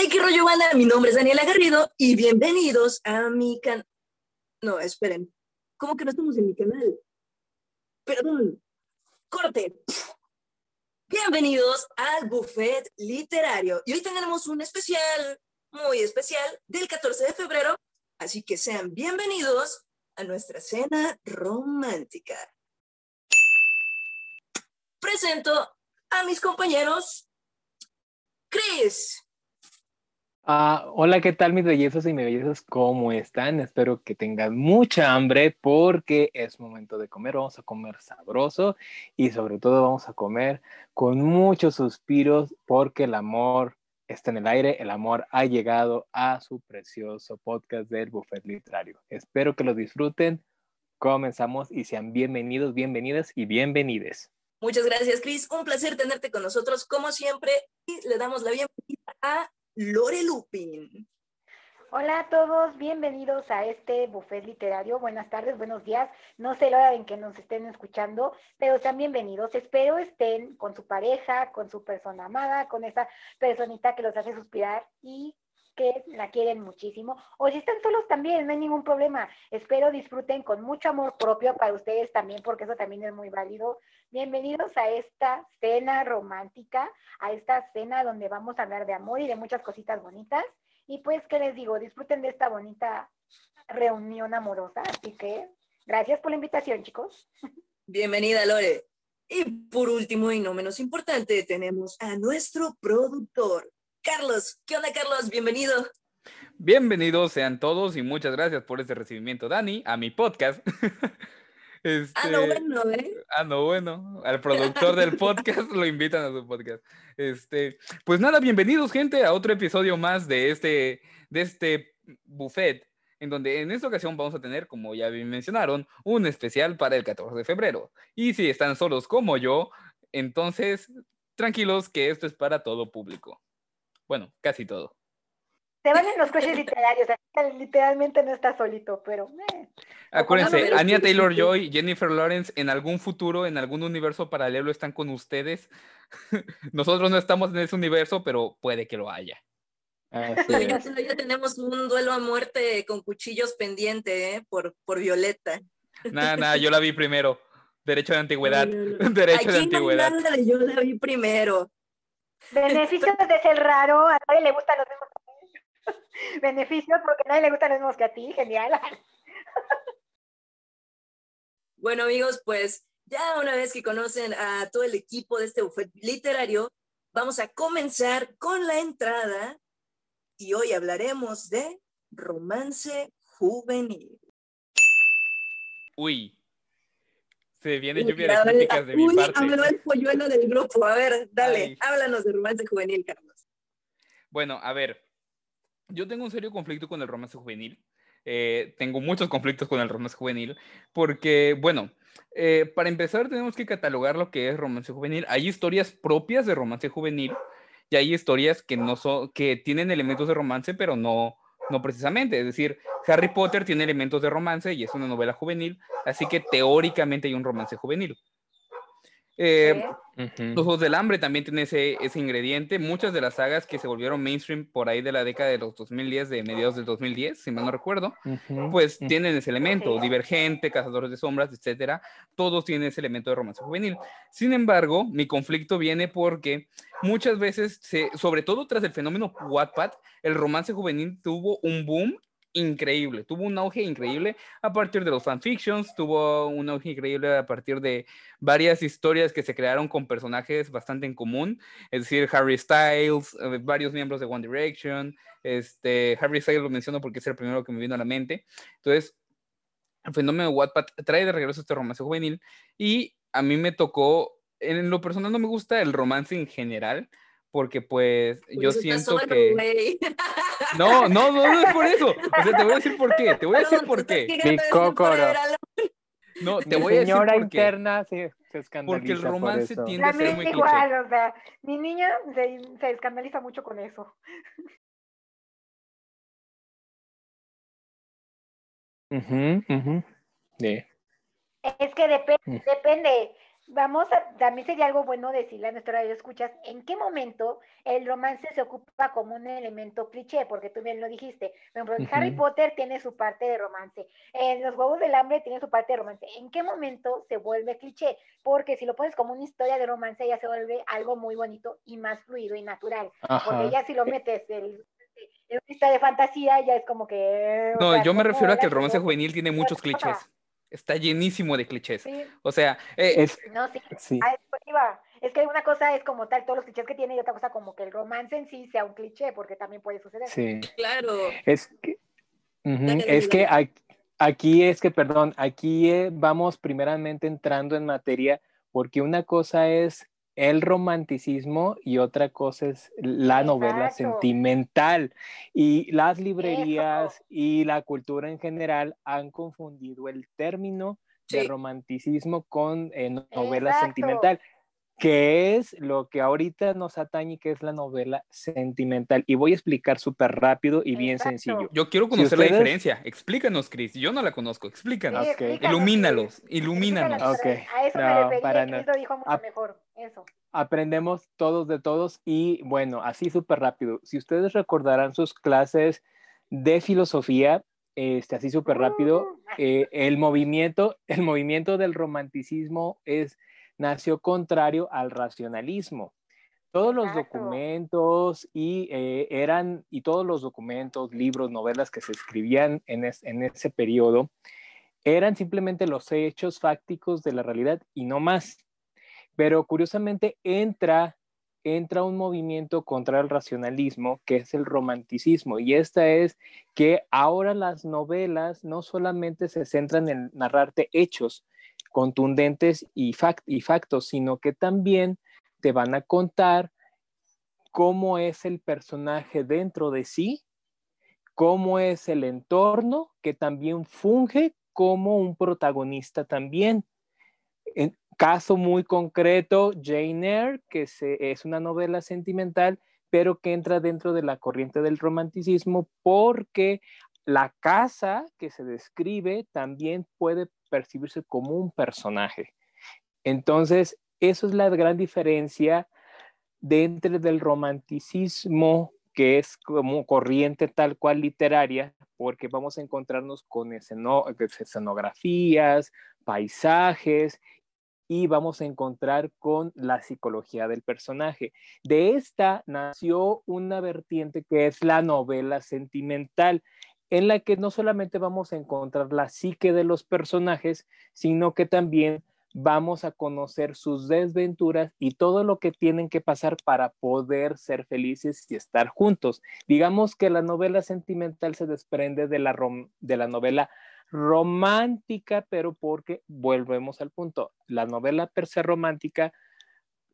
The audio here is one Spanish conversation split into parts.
Hey, qué rollo, banda. Mi nombre es Daniela Garrido y bienvenidos a mi canal. No, esperen. ¿Cómo que no estamos en mi canal? Perdón. Corte. Bienvenidos al Buffet Literario. Y hoy tenemos un especial, muy especial, del 14 de febrero. Así que sean bienvenidos a nuestra cena romántica. Presento a mis compañeros. Chris. Ah, hola, ¿qué tal mis bellezas y mis bellezas? ¿Cómo están? Espero que tengan mucha hambre porque es momento de comer. Vamos a comer sabroso y sobre todo vamos a comer con muchos suspiros porque el amor está en el aire. El amor ha llegado a su precioso podcast del Buffet Literario. Espero que lo disfruten. Comenzamos y sean bienvenidos, bienvenidas y bienvenides. Muchas gracias, Chris. Un placer tenerte con nosotros, como siempre. Y le damos la bienvenida a Lore Lupin. Hola a todos, bienvenidos a este buffet literario. Buenas tardes, buenos días. No sé la hora en que nos estén escuchando, pero sean bienvenidos. Espero estén con su pareja, con su persona amada, con esa personita que los hace suspirar y que la quieren muchísimo. O si están solos también, no hay ningún problema. Espero disfruten con mucho amor propio para ustedes también, porque eso también es muy válido. Bienvenidos a esta cena romántica, a esta cena donde vamos a hablar de amor y de muchas cositas bonitas. Y pues, ¿qué les digo? Disfruten de esta bonita reunión amorosa. Así que, gracias por la invitación, chicos. Bienvenida, Lore. Y por último y no menos importante, tenemos a nuestro productor, Carlos. ¿Qué onda, Carlos? Bienvenido. Bienvenidos sean todos y muchas gracias por este recibimiento, Dani, a mi podcast. Este, ah, no, bueno, ¿eh? Ah, no, bueno. Al productor del podcast lo invitan a su podcast. Este, pues nada, bienvenidos, gente, a otro episodio más de este, de este buffet, en donde en esta ocasión vamos a tener, como ya mencionaron, un especial para el 14 de febrero. Y si están solos como yo, entonces tranquilos que esto es para todo público. Bueno, casi todo. Se van en los coches literarios, literalmente no está solito, pero... Eh. Acuérdense, Anya Taylor-Joy, Jennifer Lawrence, en algún futuro, en algún universo paralelo están con ustedes. Nosotros no estamos en ese universo, pero puede que lo haya. ya, tenemos un duelo a muerte con cuchillos pendiente ¿eh? por, por Violeta. Nada, nada, yo la vi primero. Derecho de antigüedad. Derecho de antigüedad. yo la vi primero. Beneficios de ser raro, a nadie le gustan los mismos Beneficios porque a nadie le gustan los mismos que a ti, genial. Bueno amigos, pues ya una vez que conocen a todo el equipo de este bufete literario, vamos a comenzar con la entrada y hoy hablaremos de romance juvenil. Uy, se viene lluvia de críticas de mi parte. Habló el polluelo del grupo. A ver, dale, háblanos de romance juvenil, Carlos. Bueno, a ver, yo tengo un serio conflicto con el romance juvenil. Eh, tengo muchos conflictos con el romance juvenil porque, bueno, eh, para empezar tenemos que catalogar lo que es romance juvenil. Hay historias propias de romance juvenil y hay historias que no son, que tienen elementos de romance, pero no, no precisamente. Es decir, Harry Potter tiene elementos de romance y es una novela juvenil, así que teóricamente hay un romance juvenil. Eh, los Juegos del Hambre también tienen ese, ese, ingrediente. Muchas de las sagas que se volvieron mainstream por ahí de la década de los 2010, de mediados del 2010, si mal no recuerdo, pues tienen ese elemento. Divergente, Cazadores de Sombras, etcétera. Todos tienen ese elemento de romance juvenil. Sin embargo, mi conflicto viene porque muchas veces, se, sobre todo tras el fenómeno Wattpad, el romance juvenil tuvo un boom increíble, tuvo un auge increíble a partir de los fanfictions, tuvo un auge increíble a partir de varias historias que se crearon con personajes bastante en común, es decir, Harry Styles, eh, varios miembros de One Direction, este, Harry Styles lo menciono porque es el primero que me vino a la mente, entonces, el fenómeno Wattpad trae de regreso este romance juvenil y a mí me tocó, en lo personal no me gusta el romance en general, porque pues yo siento que... No, no, no, no es por eso. O sea, te voy a decir por qué. Te voy a decir por qué. Mi cócoro. No, te voy a decir señora por interna se, se escandaliza Porque el romance por eso. tiende a ser muy cliché. igual, o sea, mi niña se, se escandaliza mucho con eso. Ujú. Sí. Es que depende, Mm. depende. Vamos a, también sería algo bueno decirle a nuestro radio escuchas en qué momento el romance se ocupa como un elemento cliché, porque tú bien lo dijiste. Por ejemplo, Harry Potter tiene su parte de romance, en Los Huevos del Hambre tiene su parte de romance. ¿En qué momento se vuelve cliché? Porque si lo pones como una historia de romance, ya se vuelve algo muy bonito y más fluido y natural. Porque ya si lo metes en una historia de fantasía, ya es como que... No, yo me refiero a que el romance juvenil tiene muchos clichés está llenísimo de clichés. O sea, eh, es, no, sí. Es que una cosa es como tal, todos los clichés que tiene, y otra cosa como que el romance en sí sea un cliché, porque también puede suceder. Sí. Claro. Es que, es que aquí, es que, perdón, aquí eh, vamos primeramente entrando en materia, porque una cosa es el romanticismo y otra cosa es la novela sentimental. Y las librerías y la cultura en general han confundido el término de romanticismo con eh, novela sentimental que es lo que ahorita nos atañe, que es la novela sentimental. Y voy a explicar súper rápido y bien sencillo. Yo quiero conocer la diferencia. Explícanos, Chris. Yo no la conozco. Explícanos. ilumínalos, ilumínanos. A eso me refería, Chris dijo mucho mejor. Eso. Aprendemos todos de todos y bueno, así súper rápido. Si ustedes recordarán sus clases de filosofía, este, así súper rápido, uh, eh, el movimiento, el movimiento del romanticismo es nació contrario al racionalismo. Todos los documentos y eh, eran, y todos los documentos, libros, novelas que se escribían en, en ese periodo, eran simplemente los hechos fácticos de la realidad y no más. Pero curiosamente entra, entra un movimiento contra el racionalismo, que es el romanticismo, y esta es que ahora las novelas no solamente se centran en narrarte hechos, contundentes y, y factos, sino que también te van a contar cómo es el personaje dentro de sí, cómo es el entorno que también funge como un protagonista también. Caso muy concreto, Jane Eyre, que es una novela sentimental, pero que entra dentro de la corriente del romanticismo porque la casa que se describe también puede percibirse como un personaje. Entonces, eso es la gran diferencia dentro del romanticismo, que es como corriente tal cual literaria, porque vamos a encontrarnos con escenografías, paisajes, y vamos a encontrar con la psicología del personaje. De esta nació una vertiente que es la novela sentimental, en la que no solamente vamos a encontrar la psique de los personajes, sino que también vamos a conocer sus desventuras y todo lo que tienen que pasar para poder ser felices y estar juntos. Digamos que la novela sentimental se desprende de la, de la novela romántica, pero porque volvemos al punto, la novela per se romántica,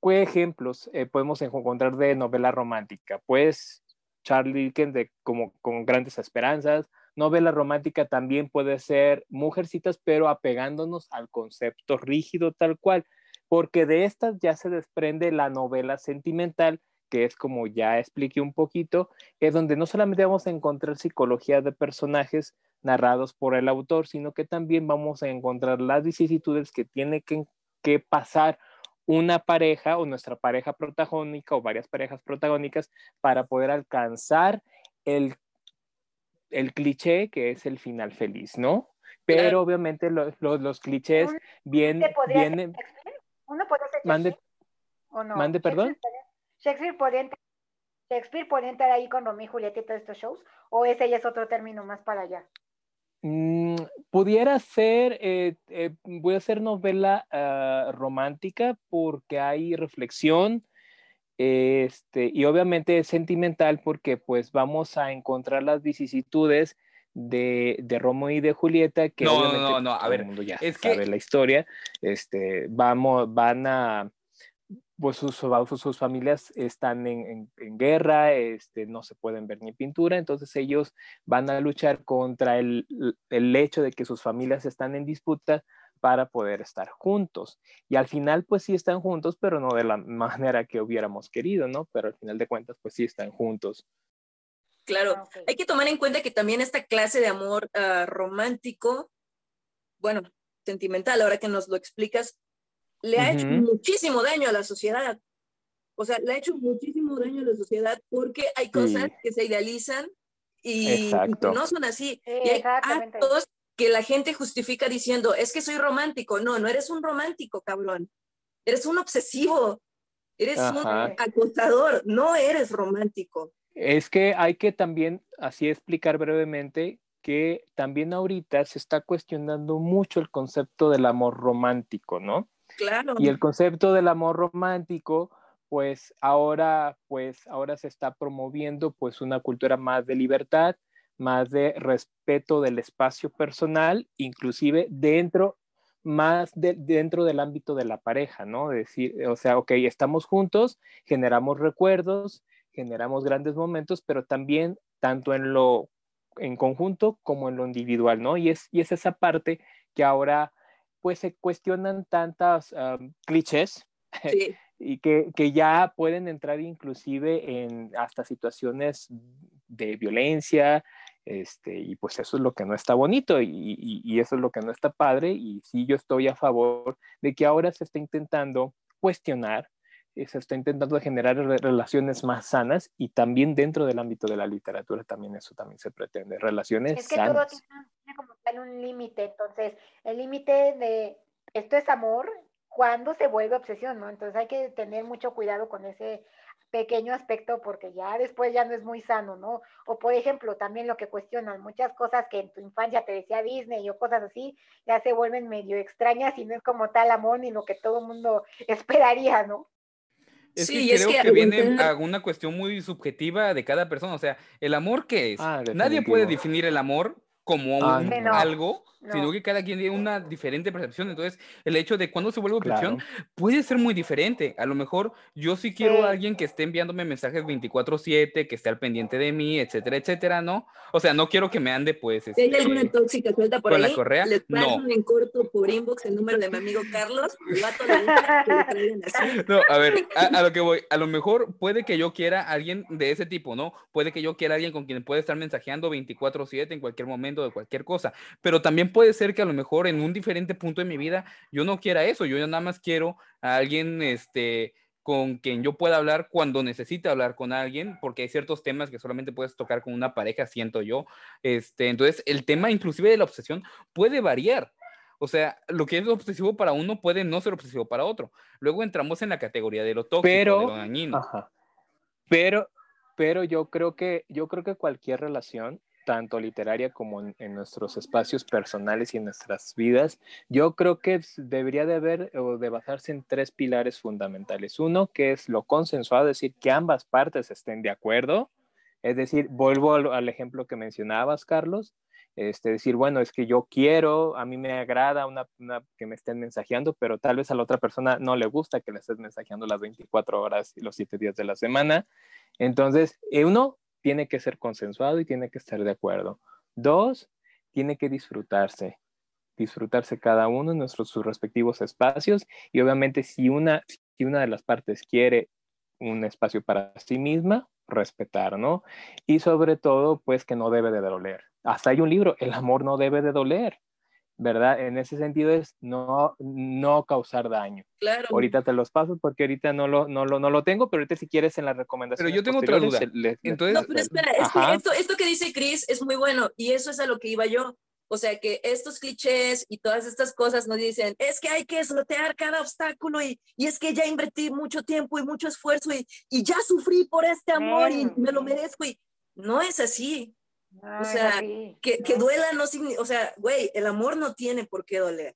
¿qué ejemplos eh, podemos encontrar de novela romántica? Pues Charlie Dickens de como con grandes esperanzas. Novela romántica también puede ser Mujercitas, pero apegándonos al concepto rígido tal cual, porque de estas ya se desprende la novela sentimental, que es como ya expliqué un poquito, es donde no solamente vamos a encontrar psicología de personajes narrados por el autor, sino que también vamos a encontrar las vicisitudes que tiene que, que pasar una pareja o nuestra pareja protagónica o varias parejas protagónicas para poder alcanzar el, el cliché que es el final feliz, ¿no? Pero obviamente los, los, clichés vienen... vienen ¿Uno puede ser mande, ¿O no? Mande, perdón. Shakespeare podría, Shakespeare podría entrar ahí con Romeo y Julieta y todos estos shows, o ese ya es otro término más para allá. Mm, pudiera ser, eh, eh, voy a hacer novela ah, romántica porque hay reflexión, este, y obviamente es sentimental porque pues vamos a encontrar las vicisitudes de, de Romo y de Julieta que no, no, no, no, a ver, ya es sabe que... la historia, este, vamos, van a pues sus, sus familias están en, guerra, este, no se pueden ver ni pintura, entonces ellos van a luchar contra el, hecho de que sus familias están en disputa para poder estar juntos. Y al final, pues sí están juntos, pero no de la manera que hubiéramos querido, ¿no? Pero al final de cuentas, pues sí están juntos. Claro, ah, hay que tomar en cuenta que también esta clase de amor ah, romántico, bueno, sentimental, ahora que nos lo explicas, le ha hecho muchísimo daño a la sociedad. O sea, le ha hecho muchísimo daño a la sociedad porque hay cosas Sí. que se idealizan y, y que Exacto. no son así. Sí, y hay actos que la gente justifica diciendo, es que soy romántico. No, no eres un romántico, cabrón. Eres un obsesivo. Eres un Ajá. acosador. No eres romántico. Es que hay que también así explicar brevemente que también ahorita se está cuestionando mucho el concepto del amor romántico, ¿no? Claro. Y el concepto del amor romántico, pues ahora, pues ahora se está promoviendo pues una cultura más de libertad, más de respeto del espacio personal, inclusive dentro más de- dentro del ámbito de la pareja, ¿no? Decir, o sea, ok, estamos juntos, generamos recuerdos, generamos grandes momentos, pero también tanto en lo en conjunto como en lo individual, ¿no? Y es, y es esa parte que ahora pues se cuestionan tantas um, clichés Sí. y que, que ya pueden entrar inclusive en hasta situaciones de violencia, este, y pues eso es lo que no está bonito y, y- y eso es lo que no está padre y sí yo estoy a favor de que ahora se está intentando cuestionar, se está intentando generar re- relaciones más sanas y también dentro del ámbito de la literatura también eso también se pretende, relaciones Es que todo sanas. tiene, tiene como tal un límite, entonces el límite de esto es amor cuando se vuelve obsesión, ¿no? Entonces hay que tener mucho cuidado con ese pequeño aspecto porque ya después ya no es muy sano, ¿no? O por ejemplo, también lo que cuestionan, muchas cosas que en tu infancia te decía Disney o cosas así, ya se vuelven medio extrañas y no es como tal amor ni lo que todo el mundo esperaría, ¿no? Es Sí, que es creo que que, viene a una cuestión muy subjetiva de cada persona. O sea, ¿el amor qué es? Ah, Nadie puede definir el amor como Ah, un- no. algo, No. sino que cada quien tiene una diferente percepción. Entonces, el hecho de cuándo se vuelve obsesión Claro. puede ser muy diferente. A lo mejor yo sí quiero Sí. a alguien que esté enviándome mensajes 24/7, que esté al pendiente de mí, etcétera, etcétera, ¿no? O sea, no quiero que me ande, pues, Si hay alguna este, tóxica suelta por ¿Con la ahí, correa? les paso No. en corto por inbox el número de mi amigo Carlos. Vato gusta que. No, a ver, a, a lo que voy, a lo mejor puede que yo quiera a alguien de ese tipo, ¿no? Puede que yo quiera a alguien con quien puede estar mensajeando 24/7 en cualquier momento de cualquier cosa, pero también puede ser que a lo mejor en un diferente punto de mi vida yo no quiera eso, yo ya nada más quiero a alguien, este con quien yo pueda hablar cuando necesite hablar con alguien, porque hay ciertos temas que solamente puedes tocar con una pareja, siento yo. Este, entonces, el tema inclusive de la obsesión puede variar. O sea, lo que es obsesivo para uno puede no ser obsesivo para otro. Luego entramos en la categoría de lo tóxico, Pero- de lo dañino. Ajá. Pero, pero yo creo que, yo creo que cualquier relación, tanto literaria como en, nuestros espacios personales y en nuestras vidas, yo creo que debería de haber o de basarse en tres pilares fundamentales. Uno, que es lo consensuado, es decir, que ambas partes estén de acuerdo. Es decir, vuelvo al, ejemplo que mencionabas, Carlos. Este, decir, bueno, es que yo quiero, a mí me agrada una- que me estén mensajeando, pero tal vez a la otra persona no le gusta que le estés mensajeando las 24 horas y los 7 días de la semana. Entonces, eh, uno, tiene que ser consensuado y tiene que estar de acuerdo. Dos, tiene que disfrutarse, disfrutarse cada uno en nuestros sus respectivos espacios y obviamente si una, si una de las partes quiere un espacio para sí misma, respetar, ¿no? Y sobre todo, pues que no debe de doler. Hasta hay un libro, el amor no debe de doler, ¿verdad? En ese sentido es no, no causar daño. Claro. Ahorita te los paso porque ahorita no lo, no lo, no lo tengo, pero ahorita si quieres en las recomendaciones yo tengo otra duda. le- Entonces- No, pero espera, es que Ajá. esto, esto que dice Chris es muy bueno y eso es a lo que iba yo. O sea, que estos clichés y todas estas cosas nos dicen, es que hay que sortear cada obstáculo y, y es que ya invertí mucho tiempo y mucho esfuerzo y, y ya sufrí por este amor y me lo merezco y no es así. No, es sea, Que, que ¿no? duela no significa, o sea, güey, el amor no tiene por qué doler,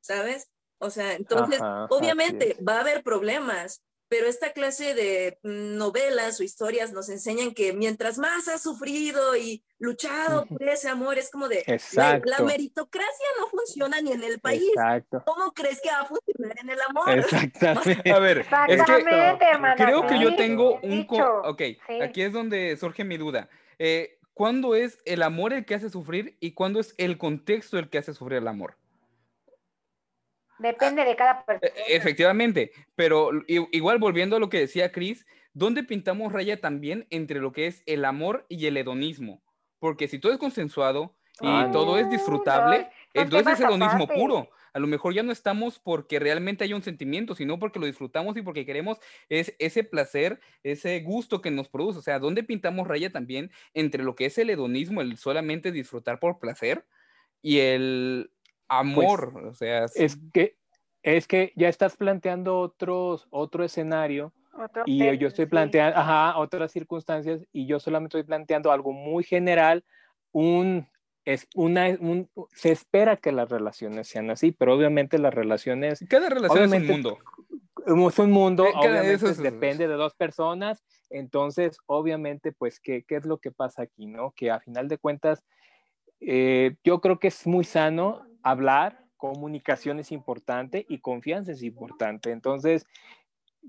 ¿sabes? O sea, entonces, Ajá, obviamente va a haber problemas, pero esta clase de novelas o historias nos enseñan que mientras más has sufrido y luchado por ese amor, es como de, Exacto. la meritocracia no funciona ni en el país. Exacto. ¿Cómo crees que va a funcionar en el amor? Exactamente. A ver, es que Exactamente, creo que yo tengo un... ok, Sí. aquí es donde surge mi duda. Eh, ¿Cuándo es el amor el que hace sufrir y cuándo es el contexto el que hace sufrir el amor? Depende de cada E- persona. Efectivamente, pero igual volviendo a lo que decía Chris, ¿dónde pintamos raya también entre lo que es el amor y el hedonismo? Porque si todo es consensuado y Ah, todo es disfrutable, no, entonces es hedonismo aparte. puro. A lo mejor ya no estamos porque realmente haya un sentimiento, sino porque lo disfrutamos y porque queremos es ese placer, ese gusto que nos produce. O sea, ¿dónde pintamos raya también entre lo que es el hedonismo, el solamente disfrutar por placer, y el amor? o sea, Es que, es que ya estás planteando otros, otro escenario Otro y yo estoy sí. planteando, ajá, otras circunstancias y yo solamente estoy planteando algo muy general, un, es una, un- se espera que las relaciones sean así, pero obviamente las relaciones cada relación es un mundo. es un mundo, obviamente eso es- depende de dos personas, entonces obviamente pues ¿qué, qué es lo que pasa aquí, ¿no? Que a final de cuentas eh, yo creo que es muy sano hablar, comunicación es importante y confianza es importante, entonces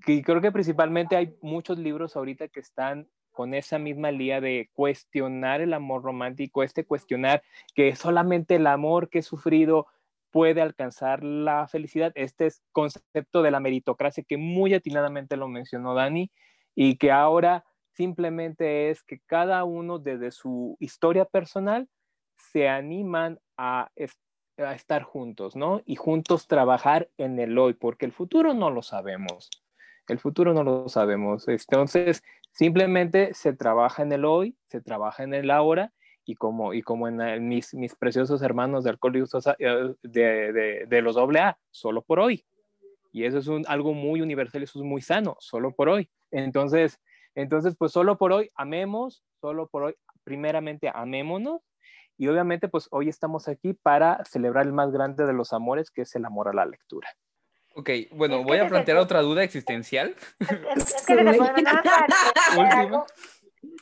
y creo que principalmente hay muchos libros ahorita que están con esa misma línea de cuestionar el amor romántico, este cuestionar que solamente el amor que he sufrido puede alcanzar la felicidad. Este es concepto de la meritocracia que muy atinadamente lo mencionó Dani y que ahora simplemente es que cada uno desde su historia personal se animan a, a estar juntos, ¿no? Y juntos trabajar en el hoy, porque el futuro no lo sabemos. El futuro no lo sabemos. Entonces, simplemente se trabaja en el hoy, se trabaja en el ahora y como, y como en mis, mis preciosos hermanos de Alcohólicos eh, de, de, de los AA, solo por hoy. Y eso es algo muy universal, eso es muy sano, solo por hoy. Entonces, entonces, pues solo por hoy amemos, solo por hoy, primeramente amémonos. Y obviamente, pues hoy estamos aquí para celebrar el más grande de los amores, que es el amor a la lectura. Ok, bueno, voy a plantear otra duda existencial. Es, es- es que nada más para diferenciar Última. algo,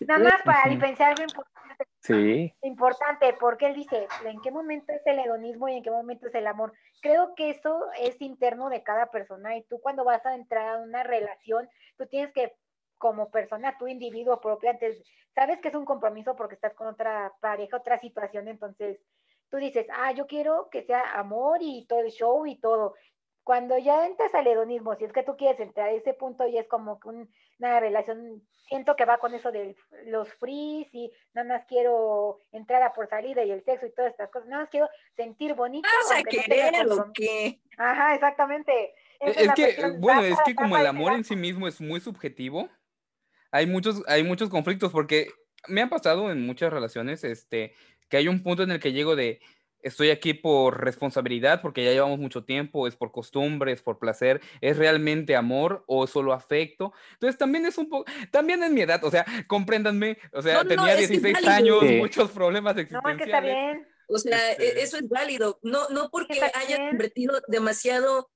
nada más para diferenciar algo importante, Sí, importante, porque él dice, ¿en qué momento es el hedonismo y en qué momento es el amor? Creo que eso es interno de cada persona y tú cuando vas a entrar a una relación, tú tienes que, como persona, tu individuo propio, antes, sabes que es un compromiso porque estás con otra pareja, otra situación, entonces tú dices, ah, yo quiero que sea amor y todo el show y todo. Cuando ya entras al hedonismo, si es que tú quieres entrar a ese punto, ya es como una relación, siento que va con eso de los frees y nada más quiero entrar a por salida y el sexo y todas estas cosas, nada más quiero sentir bonito. ¿Vas a aunque no querer o qué? Ajá, exactamente. Es que, bueno, es que como el amor en sí mismo es muy subjetivo, hay muchos, hay muchos conflictos porque me ha pasado en muchas relaciones este, que hay un punto en el que llego de estoy aquí por responsabilidad porque ya llevamos mucho tiempo, es por costumbre, es por placer, es realmente amor o solo afecto. Entonces también es un poco, también en mi edad, o sea, compréndanme, o sea, No, no, tenía es es 16 válido. años, Sí. muchos problemas No, es que está existenciales. bien. O sea, Este- e- eso es válido. No, no porque hayas invertido demasiado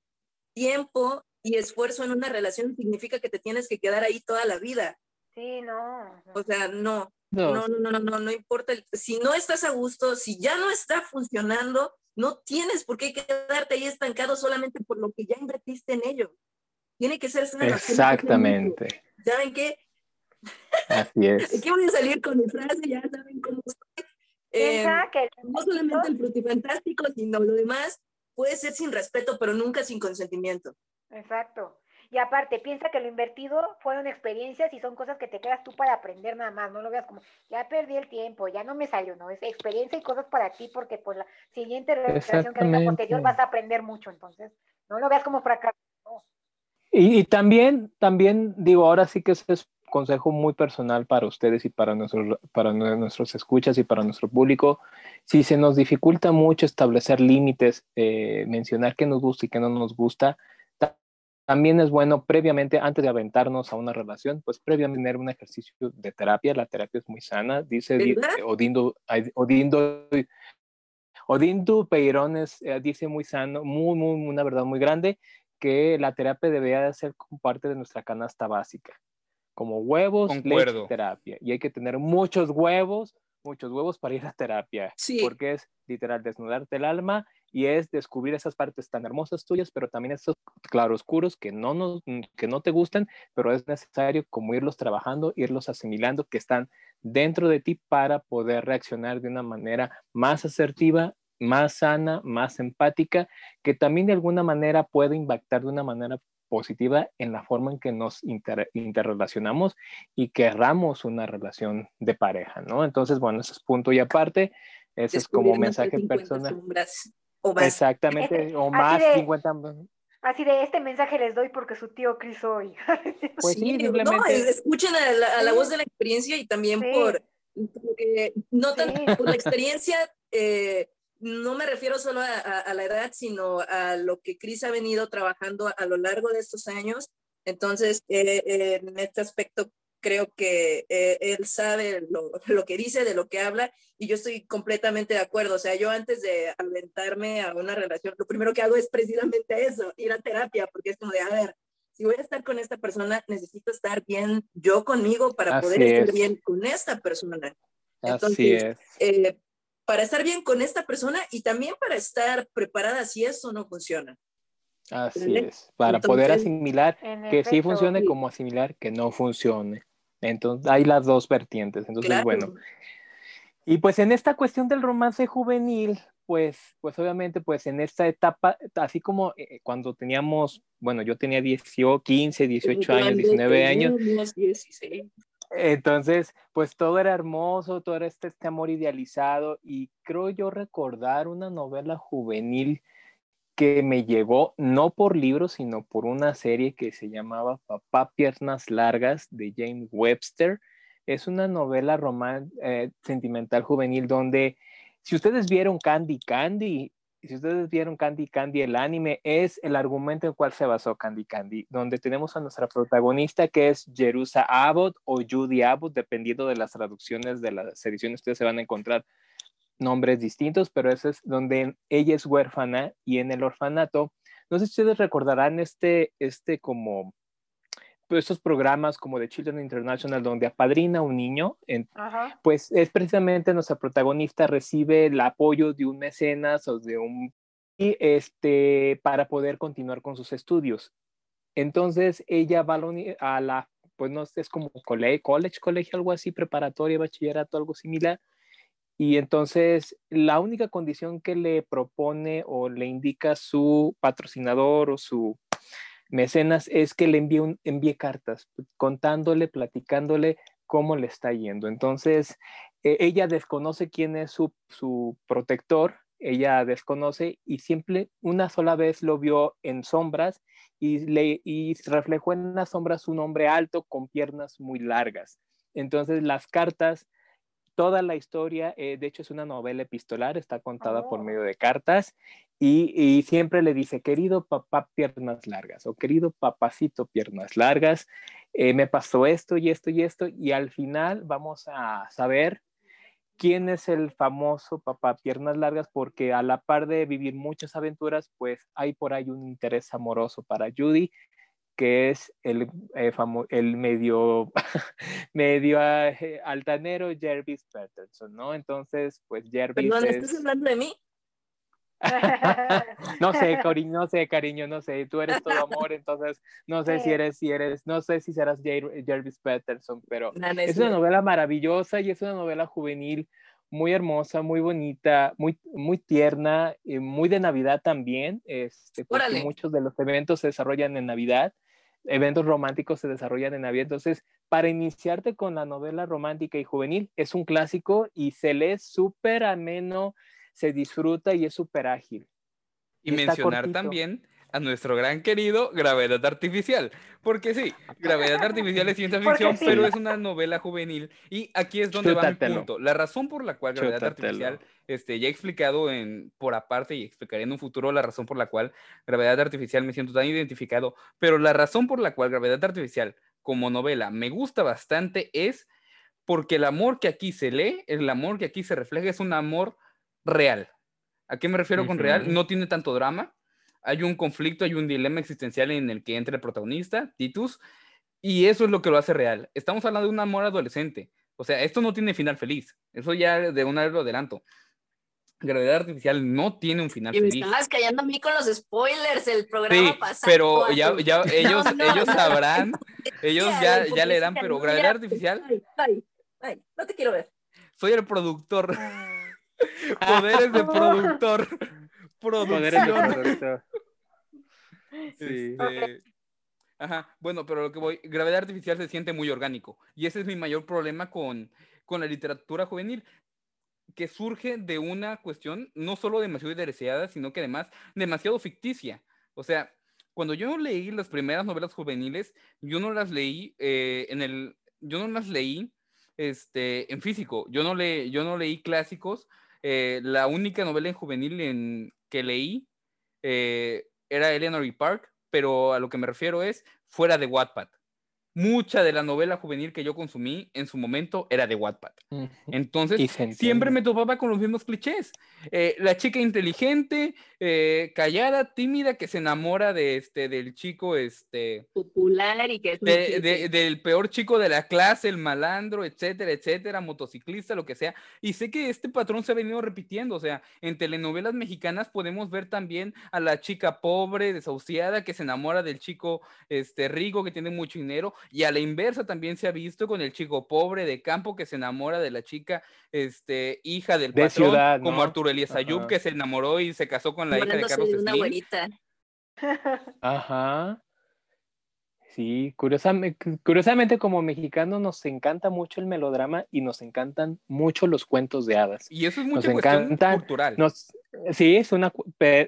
tiempo y esfuerzo en una relación significa que te tienes que quedar ahí toda la vida. Sí, no. O sea, no, no, no, no, no, no, no, importa. el- Si no estás a gusto, si ya no está funcionando, no tienes por qué quedarte ahí estancado solamente por lo que ya invertiste en ello. Tiene que ser sano. tiene que exactamente. ¿Saben qué? Así es. Aquí voy a salir con mi frase, ya saben cómo estoy. Eh, Piensa que no solamente el frutifantástico, sino lo demás puede ser sin respeto, pero nunca sin consentimiento. Exacto. Y aparte, piensa que lo invertido fueron experiencias y son cosas que te quedas tú para aprender nada más. No lo veas como, ya perdí el tiempo, ya no me salió, ¿no? Es experiencia y cosas para ti porque pues la siguiente relación que venga posterior vas a aprender mucho. Entonces, no lo veas como fracaso. no. Y, y también, también digo, ahora sí que ese es consejo muy personal para ustedes y para nuestros, para nue- nuestros escuchas y para nuestro público. Si se nos dificulta mucho establecer límites, eh, mencionar qué nos gusta y qué no nos gusta, ta- también es bueno previamente, antes de aventarnos a una relación, pues previamente tener un ejercicio de terapia. La terapia es muy sana, dice. Odindo, Odindo, Odindo Peirones eh, dice muy sano, muy, muy, una verdad muy grande, que la terapia debería de ser parte de nuestra canasta básica, como huevos, leche Concuerdo. terapia. Y hay que tener muchos huevos, muchos huevos para ir a terapia, Sí. porque es literal desnudarte el alma y es descubrir esas partes tan hermosas tuyas, pero también esos claroscuros que no, nos, que no te gustan, pero es necesario como irlos trabajando, irlos asimilando, que están dentro de ti para poder reaccionar de una manera más asertiva, más sana, más empática, que también de alguna manera puede impactar de una manera positiva en la forma en que nos inter- interrelacionamos y querramos una relación de pareja, ¿no? Entonces, bueno, ese es punto y aparte. Ese es como mensaje 50 personal. O más. Exactamente, o más de- 50. Así de este mensaje les doy porque su tío Chris soy. Pues sí, No, simplemente- es- escuchen a la, a la Sí. voz de la experiencia y también Sí. por, porque no tan, Sí. por la experiencia, eh, no me refiero solo a, a- a la edad, sino a lo que Chris ha venido trabajando a, lo largo de estos años. Entonces, eh, eh, en este aspecto, creo que eh, él sabe lo, lo que dice, de lo que habla, y yo estoy completamente de acuerdo. O sea, yo antes de aventarme a una relación, lo primero que hago es precisamente eso, ir a terapia, porque es como de, a ver, si voy a estar con esta persona, necesito estar bien yo conmigo para poder Así estar es. bien con esta persona. Así Entonces, es. Eh, para estar bien con esta persona y también para estar preparada si esto no funciona. Así ¿vale? es. Para poder Entonces, asimilar En que sí efecto. funcione sí. como asimilar que no funcione. Entonces, hay las dos vertientes. Entonces, Claro. bueno. Y pues en esta cuestión del romance juvenil, pues, pues obviamente, pues en esta etapa, así como eh, cuando teníamos, bueno, yo tenía 18, 15, 18 años, 19 años, Teníamos 16. entonces, pues todo era hermoso, todo era este, este amor idealizado y creo yo recordar una novela juvenil que me llegó no por libros, sino por una serie que se llamaba Papá Piernas Largas de James Webster. Es una novela roman eh, sentimental juvenil donde, si ustedes vieron Candy Candy, si ustedes vieron Candy Candy, el anime, es el argumento en el cual se basó Candy Candy, donde tenemos a nuestra protagonista que es Jerusa Abbott o Judy Abbott, dependiendo de las traducciones de las ediciones, ustedes se van a encontrar nombres distintos, pero eso es donde ella es huérfana y en el orfanato, no sé si ustedes recordarán este, este como, pues estos programas como de Children International donde apadrina a un niño, en, pues es precisamente nuestra protagonista recibe el apoyo de un mecenas o de un y este para poder continuar con sus estudios. Entonces ella va a la, uni- a la pues no sé, es como college, college, colegio, algo así, preparatoria, bachillerato, algo similar. Y entonces la única condición que le propone o le indica su patrocinador o su mecenas es que le envíe, cartas contándole, platicándole cómo le está yendo. Entonces, eh, ella desconoce quién es su, su, protector, ella desconoce y siempre una sola vez lo vio en sombras y, le, y reflejó en las sombras un hombre alto con piernas muy largas. Entonces, las cartas toda la historia, eh, de hecho es una novela epistolar, está contada oh. por medio de cartas y, y, siempre le dice, querido papá piernas largas o querido papacito piernas largas, eh, me pasó esto y esto y esto y al final vamos a saber quién es el famoso papá piernas largas porque a la par de vivir muchas aventuras, pues hay por ahí un interés amoroso para Judy que es el, eh, el medio, medio eh, altanero Jervis Peterson, ¿no? Entonces, pues Jervis Perdón, es... ¿estás hablando de mí? no sé, cariño, no sé, cariño, no sé, tú eres todo amor, entonces no sé si eres, si eres, no sé si serás Jervis Peterson, pero no, no es, es una novela maravillosa y es una novela juvenil muy hermosa, muy bonita, muy, muy tierna, eh, muy de Navidad también, este, porque muchos de los eventos se desarrollan en Navidad, eventos románticos se desarrollan en Navidad, entonces para iniciarte con la novela romántica y juvenil es un clásico y se lee súper ameno, se disfruta y es súper ágil. Y, y mencionar también a nuestro gran querido Gravedad Artificial. Porque sí, Gravedad Artificial es ciencia ficción, sí. pero es una novela juvenil. Y aquí es donde Chútatelo. va mi punto. La razón por la cual Gravedad Chútatelo. Artificial, este, ya he explicado en, por aparte y explicaré en un futuro la razón por la cual Gravedad Artificial me siento tan identificado, pero la razón por la cual Gravedad Artificial como novela me gusta bastante es porque el amor que aquí se lee, el amor que aquí se refleja es un amor real. ¿A qué me refiero uh -huh. con real? No tiene tanto drama, hay un conflicto, hay un dilema existencial en el que entra el protagonista, Titus, y eso es lo que lo hace real. Estamos hablando de un amor adolescente. O sea, esto no tiene final feliz. Eso ya de una vez lo adelanto. Gravedad Artificial no tiene un final y me feliz. estabas callando a mí con los spoilers el programa sí, pasado. pero ya, ya ellos, no, no, ellos sabrán, ellos ya, ya leerán, pero Gravedad Artificial... Ay, ay, ay, no te quiero ver. Soy el productor. Poderes de productor. Productor. Sí. Este... Ajá, bueno, pero lo que voy, gravedad artificial se siente muy orgánico. Y ese es mi mayor problema con, con la literatura juvenil. que surge de una cuestión no solo demasiado idealizada, sino que además demasiado ficticia. O sea, cuando yo leí las primeras novelas juveniles, yo no las leí eh, en el, yo no las leí este, en físico, yo no, le, yo no leí clásicos, eh, la única novela en juvenil en, que leí eh, era Eleanor y Park, pero a lo que me refiero es fuera de Wattpad mucha de la novela juvenil que yo consumí en su momento era de Wattpad. Entonces, siempre me topaba con los mismos clichés. Eh, la chica inteligente, eh, callada, tímida, que se enamora de este, del chico, este... Popular y que es... del peor chico de la clase, el malandro, etcétera, etcétera, motociclista, lo que sea. Y sé que este patrón se ha venido repitiendo, o sea, en telenovelas mexicanas podemos ver también a la chica pobre, desahuciada, que se enamora del chico, este, rico, que tiene mucho dinero, y a la inversa también se ha visto con el chico pobre de campo que se enamora de la chica, este, hija del patrón, como Arturo Elías Ayub, que se enamoró y se casó con la hija de Carlos Slim. Ajá. Sí, curiosamente, curiosamente como mexicanos nos encanta mucho el melodrama y nos encantan mucho los cuentos de hadas. Y eso es mucha cuestión cultural. sí, es una,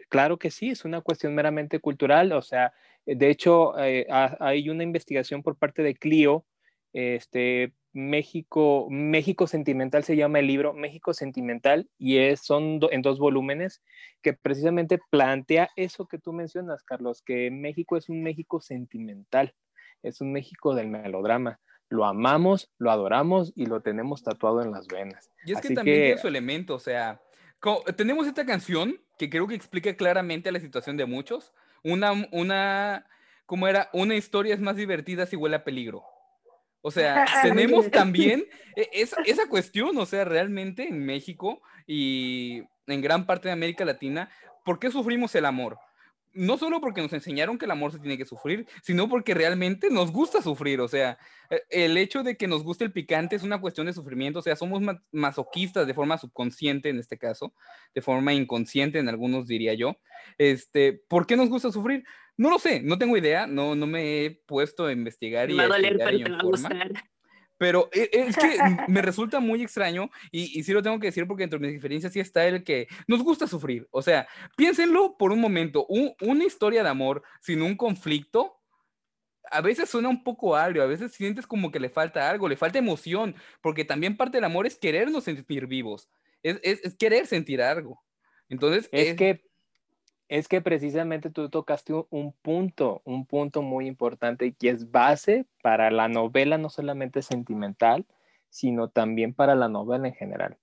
claro que sí, es una cuestión meramente cultural. O sea, de hecho, eh, hay una investigación por parte de Clio, este, México, México Sentimental se llama el libro México Sentimental y es, son en dos volúmenes que precisamente plantea eso que tú mencionas, Carlos, que México es un México sentimental, es un México del melodrama. Lo amamos, lo adoramos y lo tenemos tatuado en las venas. Y es que también tiene su elemento, o sea, tenemos esta canción que creo que explica claramente la situación de muchos. Una, una, ¿cómo era? Una historia es más divertida si huele a peligro. O sea, tenemos también e, esa, esa cuestión, o sea, realmente en México y en gran parte de América Latina, ¿por qué sufrimos el amor? No solo porque nos enseñaron que el amor se tiene que sufrir, sino porque realmente nos gusta sufrir. O sea, e, el hecho de que nos guste el picante es una cuestión de sufrimiento. O sea, somos masoquistas de forma subconsciente en este caso, de forma inconsciente en algunos diría yo. Este, ¿por qué nos gusta sufrir? No lo sé, no tengo idea, no, no me he puesto a investigar y a, pero e, es que me resulta muy extraño y, y, sí lo tengo que decir porque entre mis diferencias sí está el que nos gusta sufrir. O sea, piénsenlo por un momento, una historia de amor sin un conflicto. A veces suena un poco agrio, a veces sientes como que le falta algo, le falta emoción, porque también parte del amor es querernos sentir vivos, es, es, es querer sentir algo. Entonces, es, es que es que precisamente tú tocaste un punto, un punto muy importante que es base para la novela no solamente sentimental, sino también para la novela en general,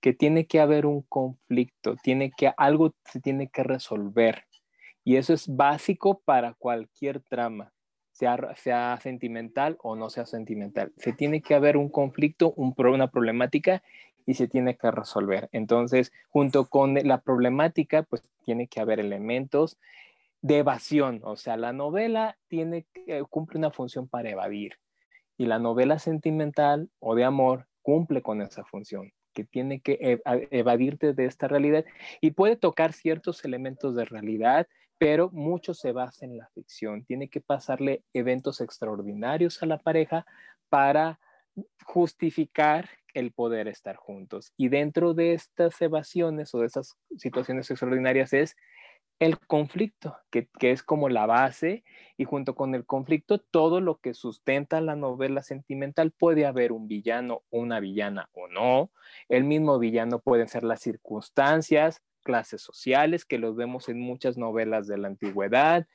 que tiene que haber un conflicto, tiene que algo se tiene que resolver y eso es básico para cualquier trama, sea, sea sentimental o no sea sentimental. Se tiene que haber un conflicto, un, una problemática y se tiene que resolver. Entonces, junto con la problemática, pues tiene que haber elementos de evasión, o sea, la novela tiene que, cumple una función para evadir y la novela sentimental o de amor cumple con esa función que tiene que evadirte de esta realidad y puede tocar ciertos elementos de realidad, pero mucho se basa en la ficción. Tiene que pasarle eventos extraordinarios a la pareja para justificar el poder estar juntos. Y dentro de estas evasiones o de esas situaciones extraordinarias es el conflicto, que, es como la base, y junto con el conflicto, todo lo que sustenta la novela sentimental, puede haber un villano una villana o no. El mismo villano pueden ser las circunstancias, clases sociales, que los vemos en muchas novelas de la antigüedad,